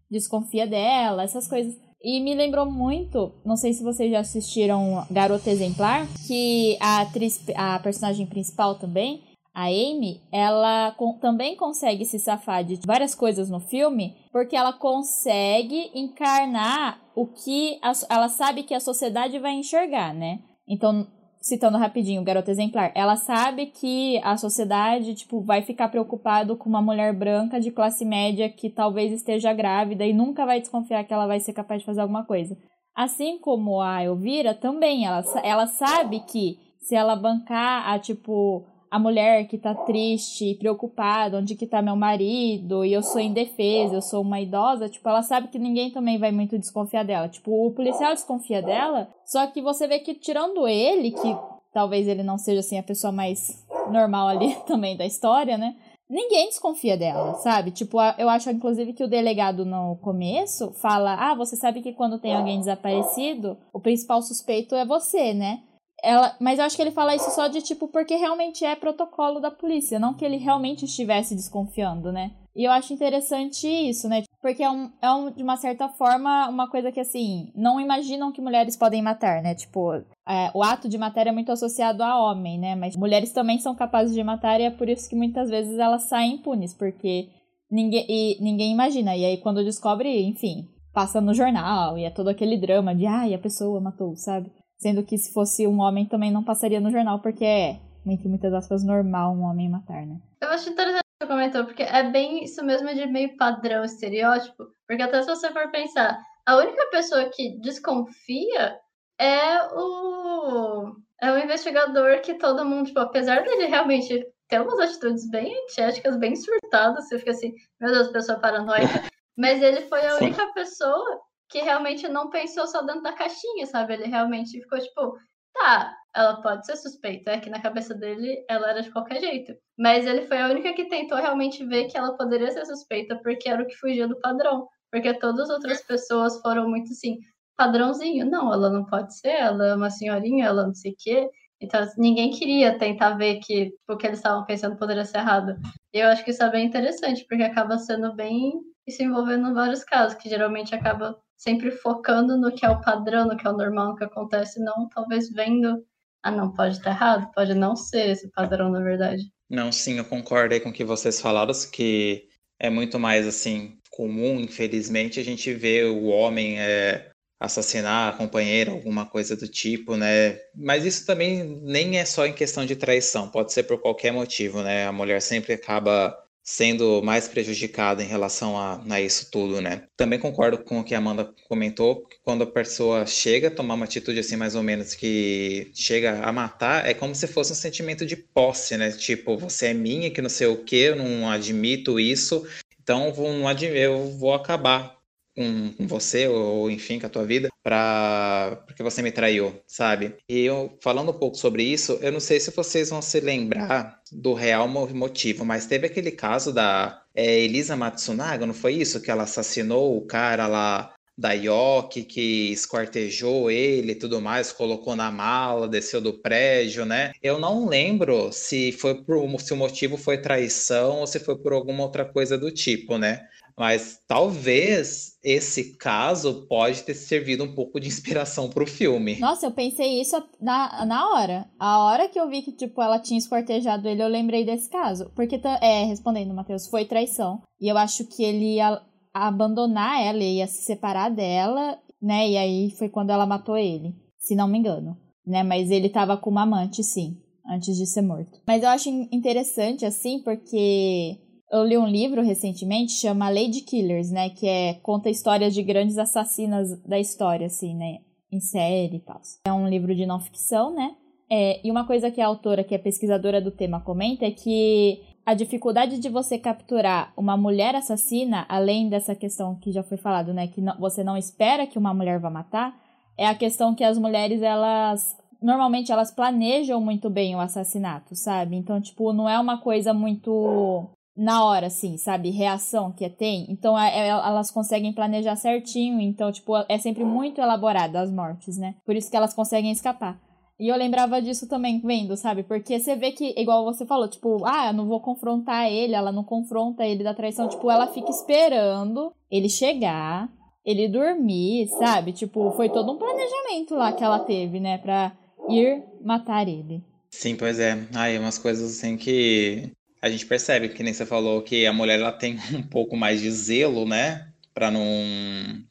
desconfia dela, essas coisas. E me lembrou muito, não sei se vocês já assistiram Garota Exemplar, que a atriz, a personagem principal também, a Amy, ela também consegue se safar de várias coisas no filme, porque ela consegue encarnar o que a, ela sabe que a sociedade vai enxergar, né? Então, citando rapidinho, garota exemplar, ela sabe que a sociedade, tipo, vai ficar preocupado com uma mulher branca de classe média que talvez esteja grávida e nunca vai desconfiar que ela vai ser capaz de fazer alguma coisa. Assim como a Elvira também, ela, ela sabe que se ela bancar a, tipo, a mulher que tá triste e preocupada, onde que tá meu marido, e eu sou indefesa, eu sou uma idosa, tipo, ela sabe que ninguém também vai muito desconfiar dela. Tipo, o policial desconfia dela, só que você vê que tirando ele, que talvez ele não seja assim a pessoa mais normal ali (laughs) também da história, né? Ninguém desconfia dela, sabe? Tipo, eu acho inclusive que o delegado no começo fala: "Ah, você sabe que quando tem alguém desaparecido, o principal suspeito é você, né?" Ela, mas eu acho que ele fala isso só de tipo porque realmente é protocolo da polícia, não que ele realmente estivesse desconfiando, né? E eu acho interessante isso, né? Porque é, um, é um, de uma certa forma uma coisa que, assim, não imaginam que mulheres podem matar, né? Tipo, é, o ato de matar é muito associado a homem, né? Mas mulheres também são capazes de matar e é por isso que muitas vezes elas saem impunes, porque ninguém, e, ninguém imagina. E aí, quando descobre, enfim, passa no jornal e é todo aquele drama de, ai, a pessoa matou, sabe? Sendo que se fosse um homem também não passaria no jornal, porque é, entre muitas aspas, normal um homem matar, né? Eu acho interessante você comentou, porque é bem isso mesmo de meio padrão, estereótipo. Porque até se você for pensar, a única pessoa que desconfia é o, é o investigador que todo mundo, tipo, apesar dele realmente ter umas atitudes bem antiéticas, bem surtadas, você fica assim, meu Deus, pessoa paranoica. (laughs) Mas ele foi a única pessoa que realmente não pensou só dentro da caixinha, sabe? Ele realmente ficou, tipo, tá, ela pode ser suspeita, é que na cabeça dele ela era de qualquer jeito. Mas ele foi a única que tentou realmente ver que ela poderia ser suspeita, porque era o que fugia do padrão. Porque todas as outras pessoas foram muito assim, padrãozinho. Não, ela não pode ser, ela é uma senhorinha, ela não sei o quê. Então, ninguém queria tentar ver que o que eles estavam pensando poderia ser errado. E eu acho que isso é bem interessante, porque acaba sendo bem e se envolvendo em vários casos, que geralmente acaba sempre focando no que é o padrão, no que é o normal, no que acontece, não talvez vendo, ah, não, pode estar errado, pode não ser esse padrão, na verdade. Não, sim, eu concordo aí com o que vocês falaram, que é muito mais, assim, comum, infelizmente, a gente vê o homem é, assassinar a companheira, alguma coisa do tipo, né? Mas isso também nem é só em questão de traição, pode ser por qualquer motivo, né? A mulher sempre acaba sendo mais prejudicada em relação a, a, isso tudo, né? Também concordo com o que a Amanda comentou, que quando a pessoa chega a tomar uma atitude assim, mais ou menos, que chega a matar, é como se fosse um sentimento de posse, né? Tipo, você é minha, que não sei o que, eu não admito isso, então vou, não admito, eu vou acabar com, você, ou enfim, com a tua vida, para porque você me traiu, sabe? E eu, falando um pouco sobre isso, eu não sei se vocês vão se lembrar do real motivo, mas teve aquele caso da é, Elisa Matsunaga, não foi isso? Que ela assassinou o cara lá da Yoki, que esquartejou ele e tudo mais, colocou na mala, desceu do prédio, né? Eu não lembro se foi por, se o motivo foi traição ou se foi por alguma outra coisa do tipo, né? Mas talvez esse caso pode ter servido um pouco de inspiração para o filme. Ia... eu pensei isso na, na hora. A hora que eu vi que, tipo, ela tinha escortejado ele, eu lembrei desse caso. Porque, é, respondendo, Matheus, foi traição. E eu acho que ele ia abandonar ela, ia se separar dela, né? E aí foi quando ela matou ele, se não me engano. Né? Mas ele tava com uma amante, sim, antes de ser morto. Mas eu acho interessante, assim, porque eu li um livro recentemente, chama Lady Killers, né? Que é conta histórias de grandes assassinas da história, assim, né? Em série e tal. É um livro de não ficção, né? É, e uma coisa que a autora, que é pesquisadora do tema, comenta é que a dificuldade de você capturar uma mulher assassina, além dessa questão que já foi falado, né? Que não, você não espera que uma mulher vá matar, é a questão que as mulheres, elas. Normalmente elas planejam muito bem o assassinato, sabe? Então, tipo, não é uma coisa muito na hora, assim, sabe? Reação que tem. Então, é, é, elas conseguem planejar certinho. Então, tipo, é sempre muito elaborado as mortes, né? Por isso que elas conseguem escapar. E eu lembrava disso também vendo, sabe? Porque você vê que, igual você falou, tipo, ah, eu não vou confrontar ele, ela não confronta ele da traição. Tipo, ela fica esperando ele chegar, ele dormir, sabe? Tipo, foi todo um planejamento lá que ela teve, né? Pra ir matar ele. Sim, pois é. Aí, umas coisas assim que a gente percebe, que nem você falou, que a mulher ela tem um pouco mais de zelo, né? Para não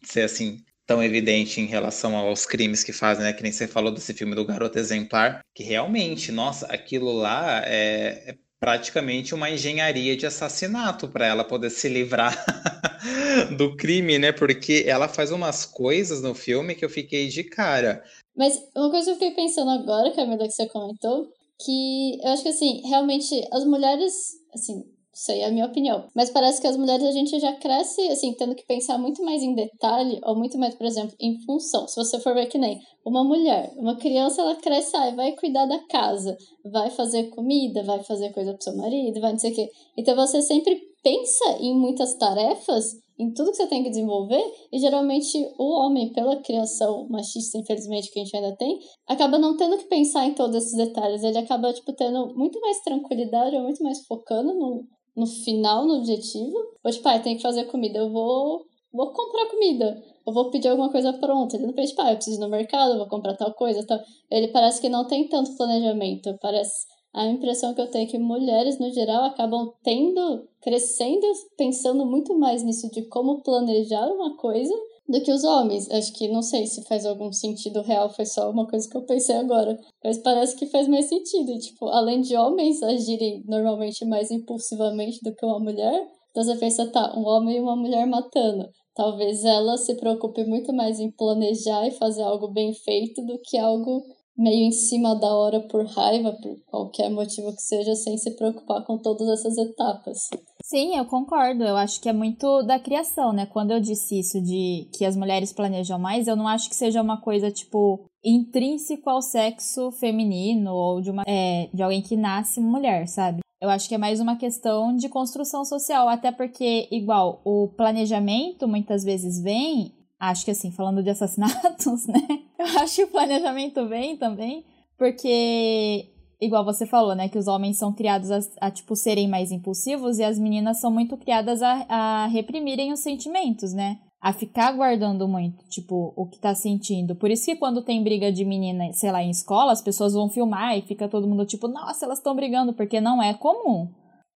ser assim tão evidente em relação aos crimes que fazem, né? Que nem você falou desse filme do Garoto Exemplar, que realmente, nossa, aquilo lá é, é praticamente uma engenharia de assassinato para ela poder se livrar (laughs) do crime, né? Porque ela faz umas coisas no filme que eu fiquei de cara. Mas uma coisa que eu fiquei pensando agora, Camila, que você comentou, que eu acho que assim, realmente as mulheres, assim, sei, é a minha opinião. Mas parece que as mulheres a gente já cresce, assim, tendo que pensar muito mais em detalhe, ou muito mais, por exemplo, em função. Se você for ver que nem uma mulher, uma criança, ela cresce, ah, vai cuidar da casa, vai fazer comida, vai fazer coisa pro seu marido, vai não sei o quê. Então você sempre pensa em muitas tarefas em tudo que você tem que desenvolver, e geralmente o homem, pela criação machista, infelizmente, que a gente ainda tem, acaba não tendo que pensar em todos esses detalhes. Ele acaba, tipo, tendo muito mais tranquilidade, ou muito mais focando no, no final, no objetivo. Ou, tipo, ah, tem que fazer comida, eu vou, vou comprar comida. Eu vou pedir alguma coisa pronta. Ele não pensa, tipo, ah, eu preciso ir no mercado, vou comprar tal coisa, tal. Ele parece que não tem tanto planejamento, parece a impressão que eu tenho é que mulheres, no geral, acabam tendo, crescendo, pensando muito mais nisso de como planejar uma coisa do que os homens. Acho que não sei se faz algum sentido real, foi só uma coisa que eu pensei agora. Mas parece que faz mais sentido. Tipo, além de homens agirem normalmente mais impulsivamente do que uma mulher, então você pensa, tá, um homem e uma mulher matando. Talvez ela se preocupe muito mais em planejar e fazer algo bem feito do que algo meio em cima da hora por raiva, por qualquer motivo que seja, sem se preocupar com todas essas etapas. Sim, eu concordo. Eu acho que é muito da criação, né? Quando eu disse isso de que as mulheres planejam mais, eu não acho que seja uma coisa, tipo, intrínseco ao sexo feminino ou de, uma, é, de alguém que nasce mulher, sabe? Eu acho que é mais uma questão de construção social, até porque, igual, o planejamento muitas vezes vem acho que assim, falando de assassinatos, (laughs) né? Eu acho que o planejamento vem também, porque, igual você falou, né, que os homens são criados a, a tipo, serem mais impulsivos e as meninas são muito criadas a, a reprimirem os sentimentos, né? A ficar guardando muito, tipo, o que tá sentindo. Por isso que quando tem briga de menina, sei lá, em escola, as pessoas vão filmar e fica todo mundo tipo, nossa, elas estão brigando, porque não é comum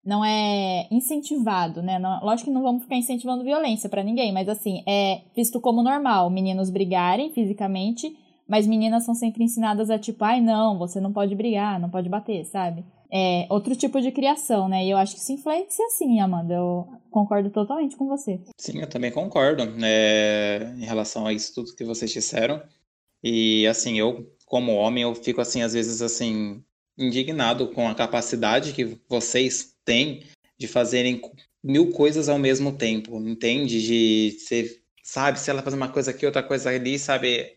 não é incentivado, né? Não, lógico que não vamos ficar incentivando violência para ninguém, mas assim, é visto como normal meninos brigarem fisicamente, mas meninas são sempre ensinadas a tipo, ai não, você não pode brigar, não pode bater, sabe? É outro tipo de criação, né? E eu acho que isso influencia sim, Amanda. Eu concordo totalmente com você. Sim, eu também concordo né, em relação a isso tudo que vocês disseram. E assim, eu, como homem, eu fico assim, às vezes, assim, indignado com a capacidade que vocês têm de fazerem mil coisas ao mesmo tempo, entende? De ser, sabe, se ela fazer uma coisa aqui, outra coisa ali, sabe?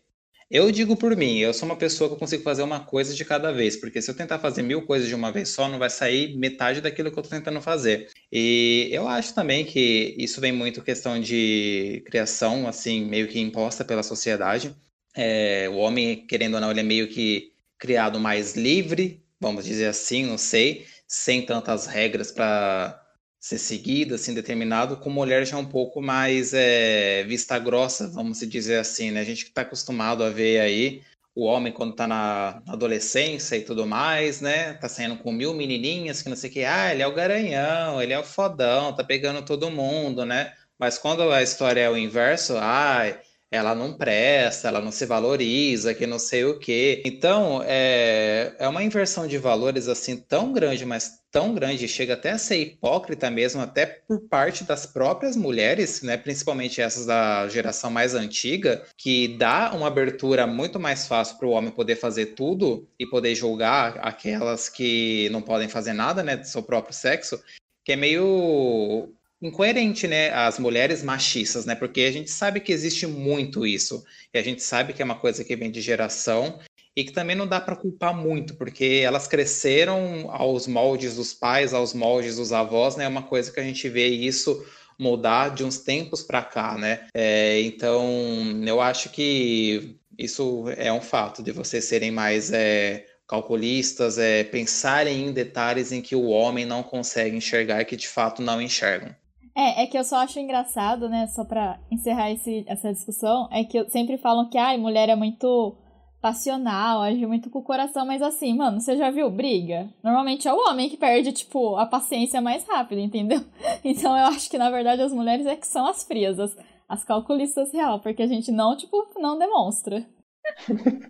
Eu digo por mim, eu sou uma pessoa que eu consigo fazer uma coisa de cada vez, porque se eu tentar fazer mil coisas de uma vez só, não vai sair metade daquilo que eu estou tentando fazer. E eu acho também que isso vem muito questão de criação, assim, meio que imposta pela sociedade. É, o homem, querendo ou não, ele é meio que criado mais livre, vamos dizer assim, não sei, sem tantas regras para ser seguido, assim, determinado, com mulher já é um pouco mais é, vista grossa, vamos dizer assim, né? A gente que está acostumado a ver aí o homem quando está na adolescência e tudo mais, né? Tá saindo com mil menininhas que não sei o que, ah, ele é o garanhão, ele é o fodão, tá pegando todo mundo, né? Mas quando a história é o inverso, ai, ah, ela não presta, ela não se valoriza, que não sei o quê. Então, é, é uma inversão de valores assim tão grande, mas tão grande, chega até a ser hipócrita mesmo, até por parte das próprias mulheres, né, principalmente essas da geração mais antiga, que dá uma abertura muito mais fácil para o homem poder fazer tudo e poder julgar aquelas que não podem fazer nada, né, do seu próprio sexo, que é meio incoerente, né, as mulheres machistas, né, porque a gente sabe que existe muito isso, e a gente sabe que é uma coisa que vem de geração, e que também não dá para culpar muito, porque elas cresceram aos moldes dos pais, aos moldes dos avós, né, é uma coisa que a gente vê isso mudar de uns tempos para cá, né, é, então eu acho que isso é um fato, de vocês serem mais... É, calculistas, é, pensarem em detalhes em que o homem não consegue enxergar que de fato não enxergam. É, é que eu só acho engraçado, né, só pra encerrar esse, essa discussão, é que sempre falam que, ai, mulher é muito passional, age muito com o coração, mas assim, mano, você já viu briga? Normalmente é o homem que perde, tipo, a paciência mais rápido, entendeu? (laughs) Então eu acho que, na verdade, as mulheres é que são as frias, as, as calculistas real, porque a gente não, tipo, não demonstra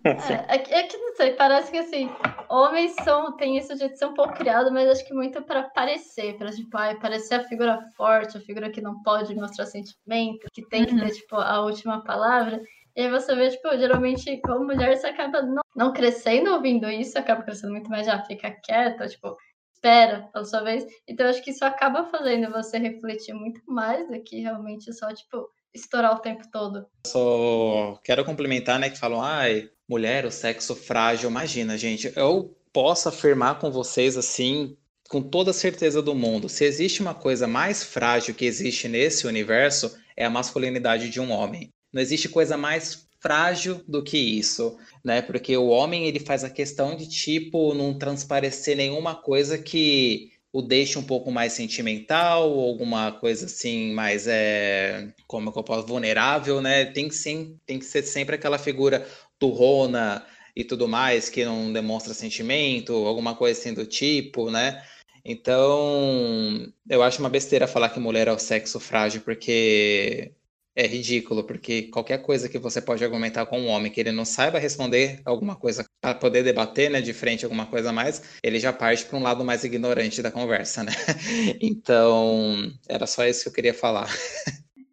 é, é, é, que não sei, parece que assim, homens são, tem isso de ser um pouco criado, mas acho que muito para parecer, para tipo, ai, parecer a figura forte, a figura que não pode mostrar sentimento, que tem que ter, uhum. tipo, a última palavra. E aí você vê, tipo, geralmente, como mulher, você acaba não, não crescendo ouvindo isso, acaba crescendo muito mais, já fica quieta, tipo, espera pela sua vez. Então, acho que isso acaba fazendo você refletir muito mais do que realmente só, tipo, estourar o tempo todo. Só quero complementar, né, que falam, ai, mulher, o sexo frágil. Imagina, gente, eu posso afirmar com vocês assim, com toda certeza do mundo, se existe uma coisa mais frágil que existe nesse universo, é a masculinidade de um homem. Não existe coisa mais frágil do que isso, né? Porque o homem ele faz a questão de tipo não transparecer nenhuma coisa que o deixa um pouco mais sentimental, alguma coisa assim, mais é, como eu posso, vulnerável, né? Tem que, sim, tem que ser sempre aquela figura turrona e tudo mais, que não demonstra sentimento, alguma coisa assim do tipo, né? Então, eu acho uma besteira falar que mulher é o sexo frágil, porque é ridículo, porque qualquer coisa que você pode argumentar com um homem que ele não saiba responder alguma coisa para poder debater, né, de frente alguma coisa a mais, ele já parte para um lado mais ignorante da conversa, né? (laughs) Então, era só isso que eu queria falar.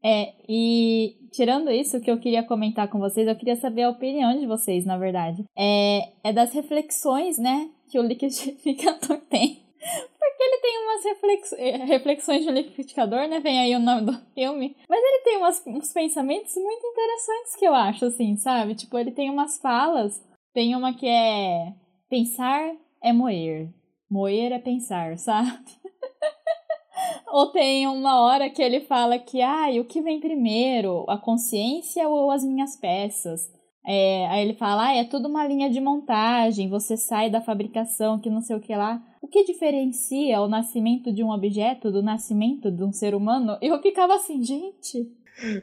É, e tirando isso, o que eu queria comentar com vocês, eu queria saber a opinião de vocês, na verdade. É, é das reflexões, né, que o liquidificador (laughs) tem. Porque ele tem umas reflex... Eh, reflexões de liquidificador, né? Vem aí o nome do filme. Mas ele tem umas, uns pensamentos muito interessantes que eu acho, assim, sabe? Tipo, ele tem umas falas. Tem uma que é pensar é moer. Moer é pensar, sabe? (laughs) ou tem uma hora que ele fala que, ah, o que vem primeiro, a consciência ou as minhas peças? É, aí ele fala, ah, é tudo uma linha de montagem, você sai da fabricação, que não sei o que lá. O que diferencia o nascimento de um objeto do nascimento de um ser humano? Eu ficava assim, gente.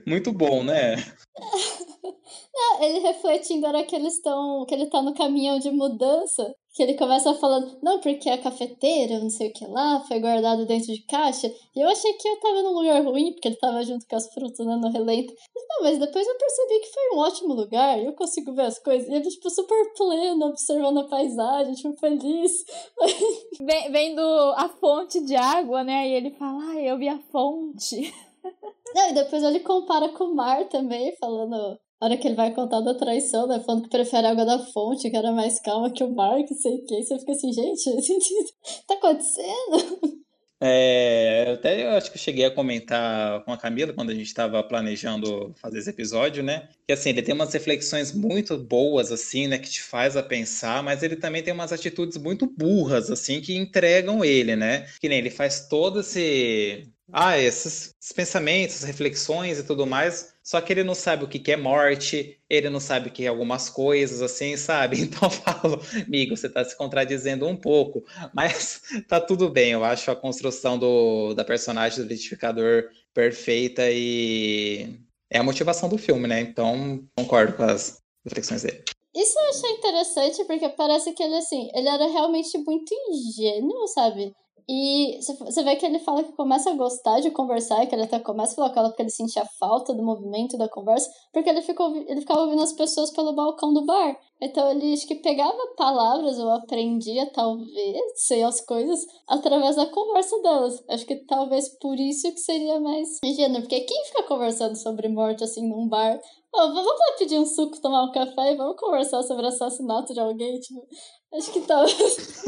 Muito bom, né? (laughs) Não, ele refletindo era que eles estão. que ele tá no caminhão de mudança. Que ele começa falando, não, porque a cafeteira, não sei o que lá, foi guardado dentro de caixa. E eu achei que eu tava num lugar ruim, porque ele tava junto com as frutas né, no relento. Não, mas depois eu percebi que foi um ótimo lugar, eu consigo ver as coisas. E ele, tipo, super pleno, observando a paisagem, tipo, feliz. (laughs) Vendo a fonte de água, né? E ele fala, ah, eu vi a fonte. (laughs) Não, e depois ele compara com o mar também, falando a hora que ele vai contar da traição, né? Falando que prefere água da fonte, que era mais calma que o mar, que sei o que. Você fica assim, gente, (laughs) tá acontecendo? É, até eu acho que eu cheguei a comentar com a Camila quando a gente estava planejando fazer esse episódio, né? Que assim, ele tem umas reflexões muito boas, assim, né? Que te faz a pensar, mas ele também tem umas atitudes muito burras, assim, que entregam ele, né? Que nem ele faz todo esse ah, esses, esses, pensamentos, reflexões e tudo mais, só que ele não sabe o que, que é morte, ele não sabe o que é algumas coisas, assim, sabe? (laughs) Então eu falo, amigo, você está se contradizendo um pouco, mas (laughs) tá tudo bem, eu acho a construção do, da personagem do identificador perfeita e é a motivação do filme, né? Então concordo com as reflexões dele. Isso eu achei interessante, porque parece que ele, assim, ele era realmente muito ingênuo, sabe? E você vê que ele fala que começa a gostar de conversar, que ele até começa a falar com ela porque ele sentia falta do movimento da conversa, porque ele, ficou, ele ficava ouvindo as pessoas pelo balcão do bar. Então ele acho que pegava palavras ou aprendia, talvez, sei as coisas, através da conversa delas. Acho que talvez por isso que seria mais ingênuo, porque quem fica conversando sobre morte assim num bar? Oh, vamos lá pedir um suco, tomar um café e vamos conversar sobre assassinato de alguém? Tipo, acho que talvez.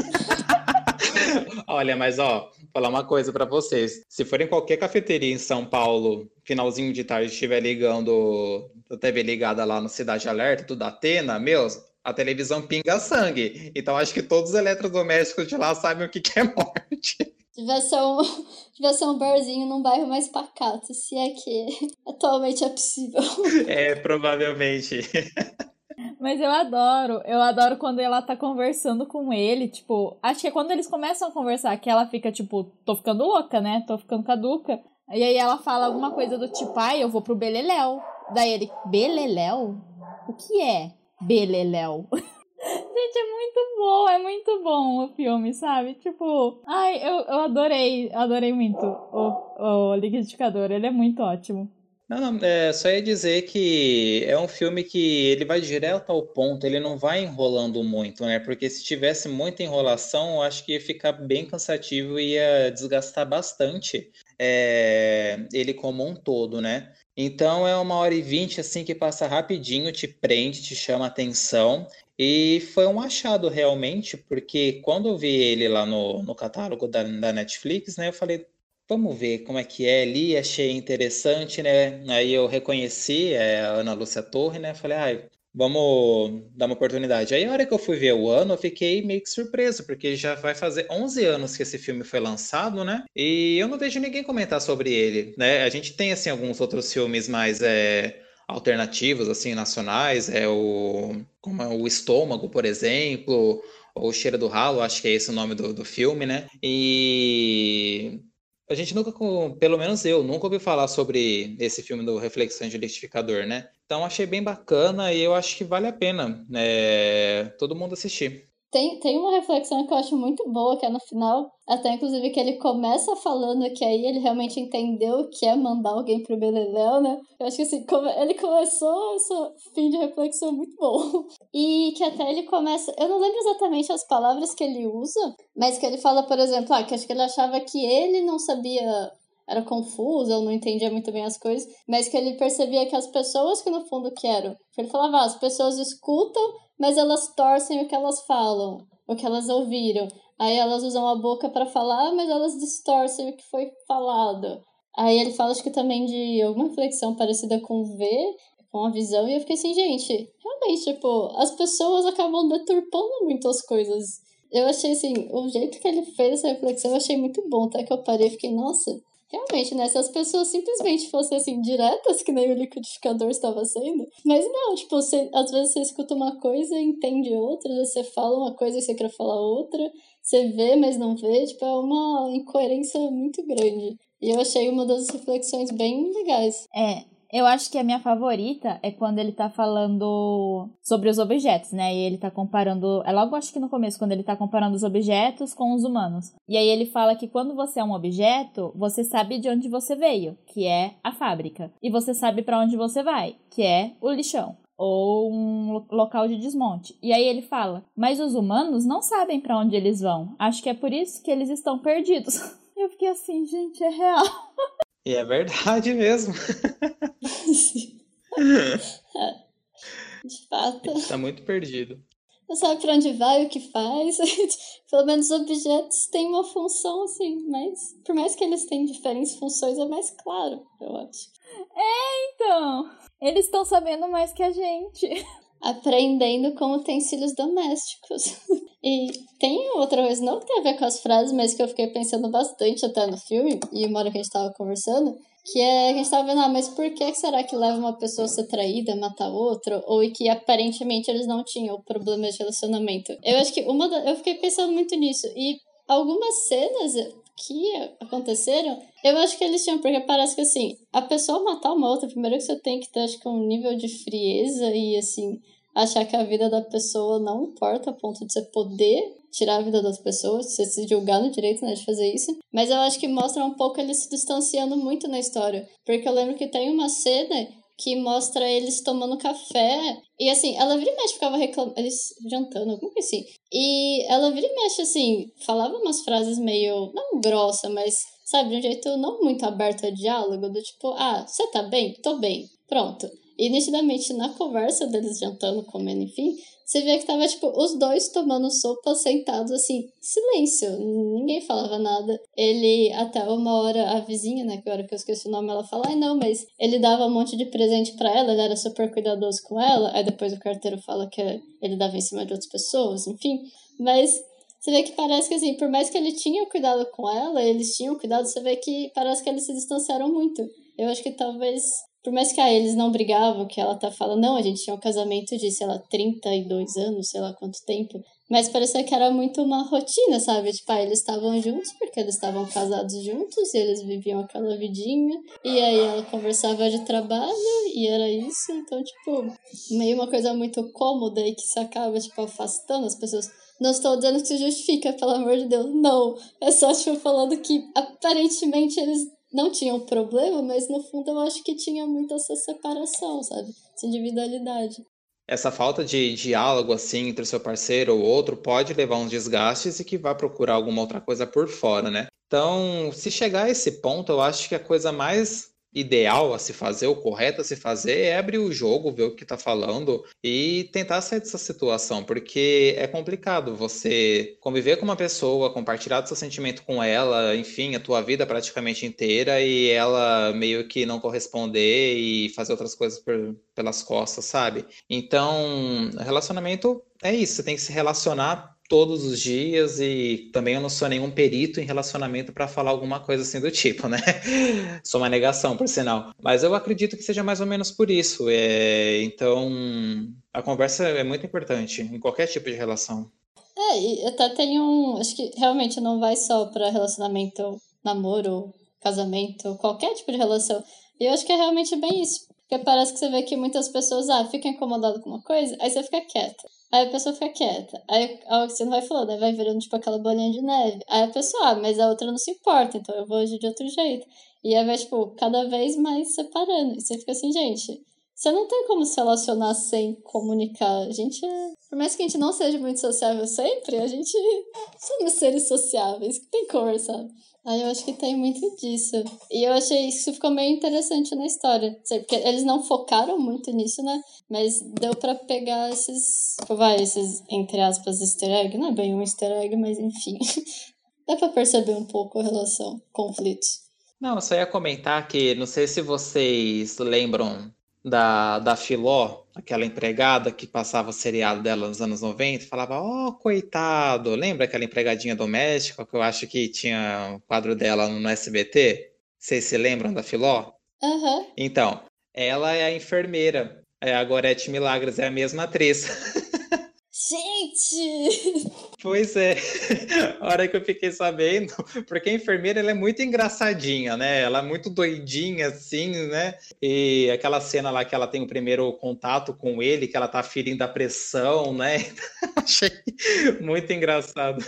(laughs) (laughs) Olha, mas ó, vou falar uma coisa para vocês. Se for em qualquer cafeteria em São Paulo, finalzinho de tarde, estiver ligando a TV ligada lá no Cidade Alerta, tudo Atena, meus, a televisão pinga sangue. Então acho que todos os eletrodomésticos de lá sabem o que, que é morte. Ser, um, (laughs) ser um barzinho num bairro mais pacato, se é que (laughs) atualmente é possível. É, provavelmente. Mas eu adoro, eu adoro quando ela tá conversando com ele, tipo, acho que é quando eles começam a conversar que ela fica, tipo, tô ficando louca, né? Tô ficando caduca. E aí ela fala alguma coisa do tipo, ai, eu vou pro Beleléu. Daí ele, Beleléu? O que é Beleléu? (laughs) Gente, é muito bom, é muito bom o filme, sabe? Tipo, ai, eu, eu adorei, adorei muito o, o liquidificador, ele é muito ótimo. Não, não, é, só ia dizer que é um filme que ele vai direto ao ponto, ele não vai enrolando muito, né? Porque se tivesse muita enrolação, eu acho que ia ficar bem cansativo e ia desgastar bastante é, ele como um todo, né? Então é uma hora e vinte assim que passa rapidinho, te prende, te chama atenção. E foi um achado realmente, porque quando eu vi ele lá no, no catálogo da, da Netflix, né? Eu falei, Vamos ver como é que é ali, achei interessante, né? Aí eu reconheci é, a Ana Lúcia Torre, né? Falei, ah, vamos dar uma oportunidade. Aí a hora que eu fui ver o ano, eu fiquei meio que surpreso, porque já vai fazer 11 anos que esse filme foi lançado, né? E eu não vejo ninguém comentar sobre ele, né? A gente tem, assim, alguns outros filmes mais... É alternativos assim nacionais é o como é o estômago por exemplo ou cheiro do ralo acho que é esse o nome do, do filme né e a gente nunca, pelo menos eu, nunca ouvi falar sobre esse filme do Reflexões de Liquidificador, né? Então achei bem bacana e eu acho que vale a pena né, todo mundo assistir. Tem, tem uma reflexão que eu acho muito boa, que é no final, até inclusive que ele começa falando que aí ele realmente entendeu o que é mandar alguém pro Beleléu, né? Eu acho que assim, ele começou esse fim de reflexão muito bom. (laughs) E que até ele começa. Eu não lembro exatamente as palavras que ele usa, mas que ele fala, por exemplo, ah, que acho que ele achava que ele não sabia era confuso, eu não entendia muito bem as coisas, mas que ele percebia que as pessoas que no fundo quero, ele falava, ah, as pessoas escutam, mas elas torcem o que elas falam, o que elas ouviram. Aí elas usam a boca para falar, mas elas distorcem o que foi falado. Aí ele fala, acho que também de alguma reflexão parecida com ver, com a visão, e eu fiquei assim, gente, realmente, tipo, as pessoas acabam deturpando muitas coisas. Eu achei assim, o jeito que ele fez essa reflexão eu achei muito bom, até que eu parei e fiquei, nossa, Realmente, né? Se as pessoas simplesmente fossem assim, diretas, que nem o liquidificador estava sendo. Mas não, tipo, você, às vezes você escuta uma coisa e entende outra, você fala uma coisa e você quer falar outra, você vê, mas não vê, tipo, é uma incoerência muito grande. E eu achei uma das reflexões bem legais. É, eu acho que a minha favorita é quando ele tá falando sobre os objetos, né? E ele tá comparando. É logo acho que no começo, quando ele tá comparando os objetos com os humanos. E aí ele fala que quando você é um objeto, você sabe de onde você veio, que é a fábrica. E você sabe para onde você vai, que é o lixão ou um local de desmonte. E aí ele fala: "Mas os humanos não sabem para onde eles vão. Acho que é por isso que eles estão perdidos." (laughs) Eu fiquei assim, gente, é real. E é verdade mesmo. De (laughs) fato. Está muito perdido. Não sabe para onde vai, o que faz. (laughs) Pelo menos os objetos têm uma função, assim, mas por mais que eles tenham diferentes funções, é mais claro, eu acho. É, então. Eles estão sabendo mais que a gente. (laughs) Aprendendo com utensílios domésticos. (laughs) E tem outra coisa, não tem a ver com as frases, mas que eu fiquei pensando bastante até no filme, e uma hora que a gente tava conversando, que é a gente tava vendo, ah, mas por que será que leva uma pessoa a ser traída, matar outra, ou que aparentemente eles não tinham problemas de relacionamento? Eu acho que uma da, eu fiquei pensando muito nisso, e algumas cenas que aconteceram, eu acho que eles tinham, porque parece que assim, a pessoa matar uma outra, primeiro que você tem que ter, acho que um nível de frieza e assim, achar que a vida da pessoa não importa a ponto de você poder tirar a vida das pessoas, você se julgar no direito né, de fazer isso. Mas eu acho que mostra um pouco eles se distanciando muito na história. Porque eu lembro que tem uma cena que mostra eles tomando café. E assim, ela vira e mexe, ficava reclamando. Eles jantando, alguma coisa assim. E ela vira e mexe, assim, falava umas frases meio. não grossa, mas, sabe, de um jeito não muito aberto a diálogo, do tipo, ah, você tá bem? Tô bem. Pronto. E nitidamente na conversa deles jantando, comendo, enfim, você vê que tava, tipo, os dois tomando sopa sentados assim, silêncio, ninguém falava nada. Ele, até uma hora, a vizinha, né, que agora que eu esqueci o nome, ela fala, ai não, mas ele dava um monte de presente para ela, ele era super cuidadoso com ela, aí depois o carteiro fala que ele dava em cima de outras pessoas, enfim. Mas você vê que parece que assim, por mais que ele tinha cuidado com ela, eles tinham cuidado, você vê que parece que eles se distanciaram muito. Eu acho que talvez por mais que ah, eles não brigavam, que ela tá falando, não, a gente tinha um casamento de, sei lá, 32 anos, sei lá quanto tempo. Mas parecia que era muito uma rotina, sabe? Tipo, ah, eles estavam juntos porque eles estavam casados juntos e eles viviam aquela vidinha. E aí ela conversava de trabalho e era isso. Então, tipo, meio uma coisa muito cômoda e que se acaba, tipo, afastando as pessoas. Não estou dizendo que se justifica, pelo amor de Deus. Não. É só, tipo, falando que aparentemente eles não tinha um problema, mas no fundo eu acho que tinha muito essa separação, sabe? Essa individualidade. Essa falta de diálogo assim entre o seu parceiro ou outro pode levar a uns desgastes e que vá procurar alguma outra coisa por fora, né? Então, se chegar a esse ponto, eu acho que a coisa mais ideal a se fazer, o correto a se fazer é abrir o jogo, ver o que está falando e tentar sair dessa situação, porque é complicado você conviver com uma pessoa, compartilhar seu sentimento com ela, enfim, a tua vida praticamente inteira e ela meio que não corresponder e fazer outras coisas por, pelas costas, sabe? Então, relacionamento é isso, você tem que se relacionar todos os dias e também eu não sou nenhum perito em relacionamento para falar alguma coisa assim do tipo, né? (laughs) sou uma negação, por sinal. Mas eu acredito que seja mais ou menos por isso. É... Então, a conversa é muito importante em qualquer tipo de relação. É, e até tem um. Acho que realmente não vai só para relacionamento, namoro, casamento, qualquer tipo de relação. E eu acho que é realmente bem isso. Porque parece que você vê que muitas pessoas, ah, ficam incomodadas com uma coisa, aí você fica quieta. Aí a pessoa fica quieta. Aí você não vai falando, aí vai virando tipo aquela bolinha de neve. Aí a pessoa, ah, mas a outra não se importa, então eu vou agir de outro jeito. E aí vai, tipo, cada vez mais separando. E você fica assim, gente, você não tem como se relacionar sem comunicar. A gente é. Por mais que a gente não seja muito sociável sempre, a gente (laughs) somos seres sociáveis, que tem cor, sabe? Aí eu acho que tem muito disso. E eu achei isso ficou meio interessante na história. Porque eles não focaram muito nisso, né? Mas deu para pegar esses. Vai, esses, entre aspas, easter egg. Não é bem um easter egg, mas enfim. (laughs) Dá pra perceber um pouco a relação, conflitos. Não, eu só ia comentar que não sei se vocês lembram da, da Filó, aquela empregada que passava o seriado dela nos anos 90, falava, ó, oh, coitado. Lembra aquela empregadinha doméstica que eu acho que tinha o um quadro dela no SBT? Vocês se lembram da Filó? Uhum. Então, ela é a enfermeira. É a Gorete Milagres, é a mesma atriz. (laughs) Gente! (laughs) Pois é, a (laughs) hora que eu fiquei sabendo, (laughs) porque a enfermeira ela é muito engraçadinha, né? Ela é muito doidinha, assim, né? E aquela cena lá que ela tem o primeiro contato com ele, que ela tá ferindo a pressão, né? (laughs) Achei muito engraçado.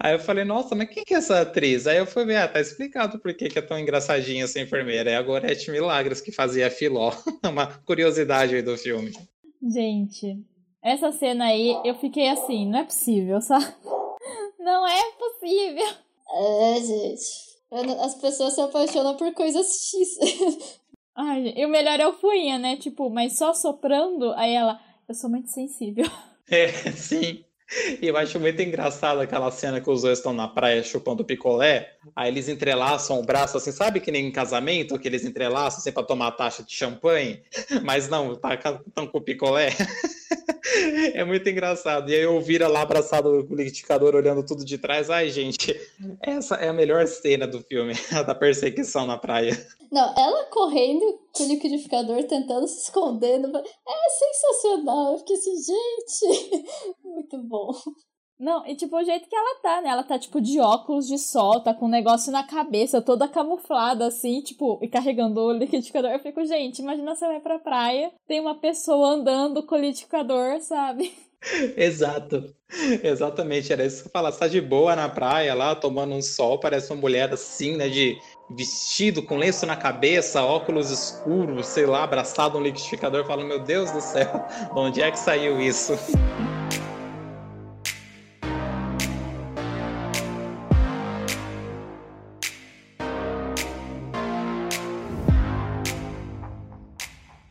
Aí eu falei, nossa, mas quem que é essa atriz? Aí eu fui ver, ah, tá explicado por que, que é tão engraçadinha essa enfermeira. É a Gorete Milagres que fazia Filó. Uma curiosidade aí do filme. Gente, essa cena aí, eu fiquei assim, não é possível, sabe? (laughs) Não é possível. É, gente. As pessoas se apaixonam por coisas X. (laughs) Ai, e o melhor é o Fuinha, né? Tipo, mas só soprando, aí ela, eu sou muito sensível. (laughs) É, sim. E eu acho muito engraçado aquela cena que os dois estão na praia chupando picolé, aí eles entrelaçam o braço assim, sabe que nem em casamento, que eles entrelaçam assim pra tomar a taxa de champanhe? Mas não, tá, estão com o picolé. (laughs) É muito engraçado. E aí eu vira lá abraçado com o liquidificador olhando tudo de trás. Ai, gente, essa é a melhor cena do filme, (laughs) a da perseguição na praia. Não, ela correndo com o liquidificador, tentando se esconder. É sensacional. Eu fiquei assim, gente, (laughs) muito bom. Não, e tipo, o jeito que ela tá, né? Ela tá, tipo, de óculos de sol, tá com um negócio na cabeça, toda camuflada, assim, tipo, e carregando o liquidificador. Eu fico, gente, imagina você vai pra praia, tem uma pessoa andando com o liquidificador, sabe? (laughs) Exato. Exatamente, era isso que eu falava. Você tá de boa na praia lá, tomando um sol, parece uma mulher assim, né? De vestido, com lenço na cabeça, óculos escuros, sei lá, abraçado no liquidificador, falando, meu Deus do céu, (laughs) onde é que saiu isso?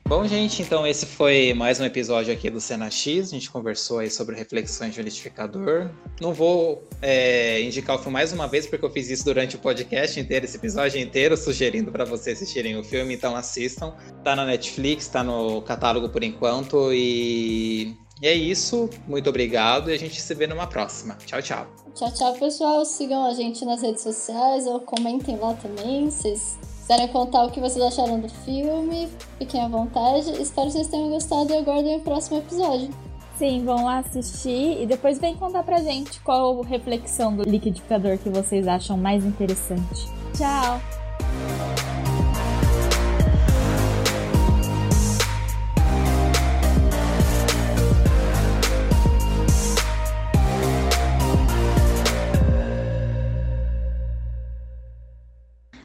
Bom, gente, então esse foi mais um episódio aqui do Cena X. A gente conversou aí sobre reflexões de liquidificador. Não vou é, indicar o filme mais uma vez, porque eu fiz isso durante o podcast inteiro, esse episódio inteiro, sugerindo para vocês assistirem o filme, então assistam. Tá na Netflix, tá no catálogo por enquanto. E, e é isso. Muito obrigado e a gente se vê numa próxima. Tchau, tchau. Tchau, tchau, pessoal. Sigam a gente nas redes sociais ou comentem lá também. Vocês quiserem contar o que vocês acharam do filme, fiquem à vontade. Espero que vocês tenham gostado e aguardem o próximo episódio. Sim, vão lá assistir e depois vem contar pra gente qual reflexão do liquidificador que vocês acham mais interessante. Tchau!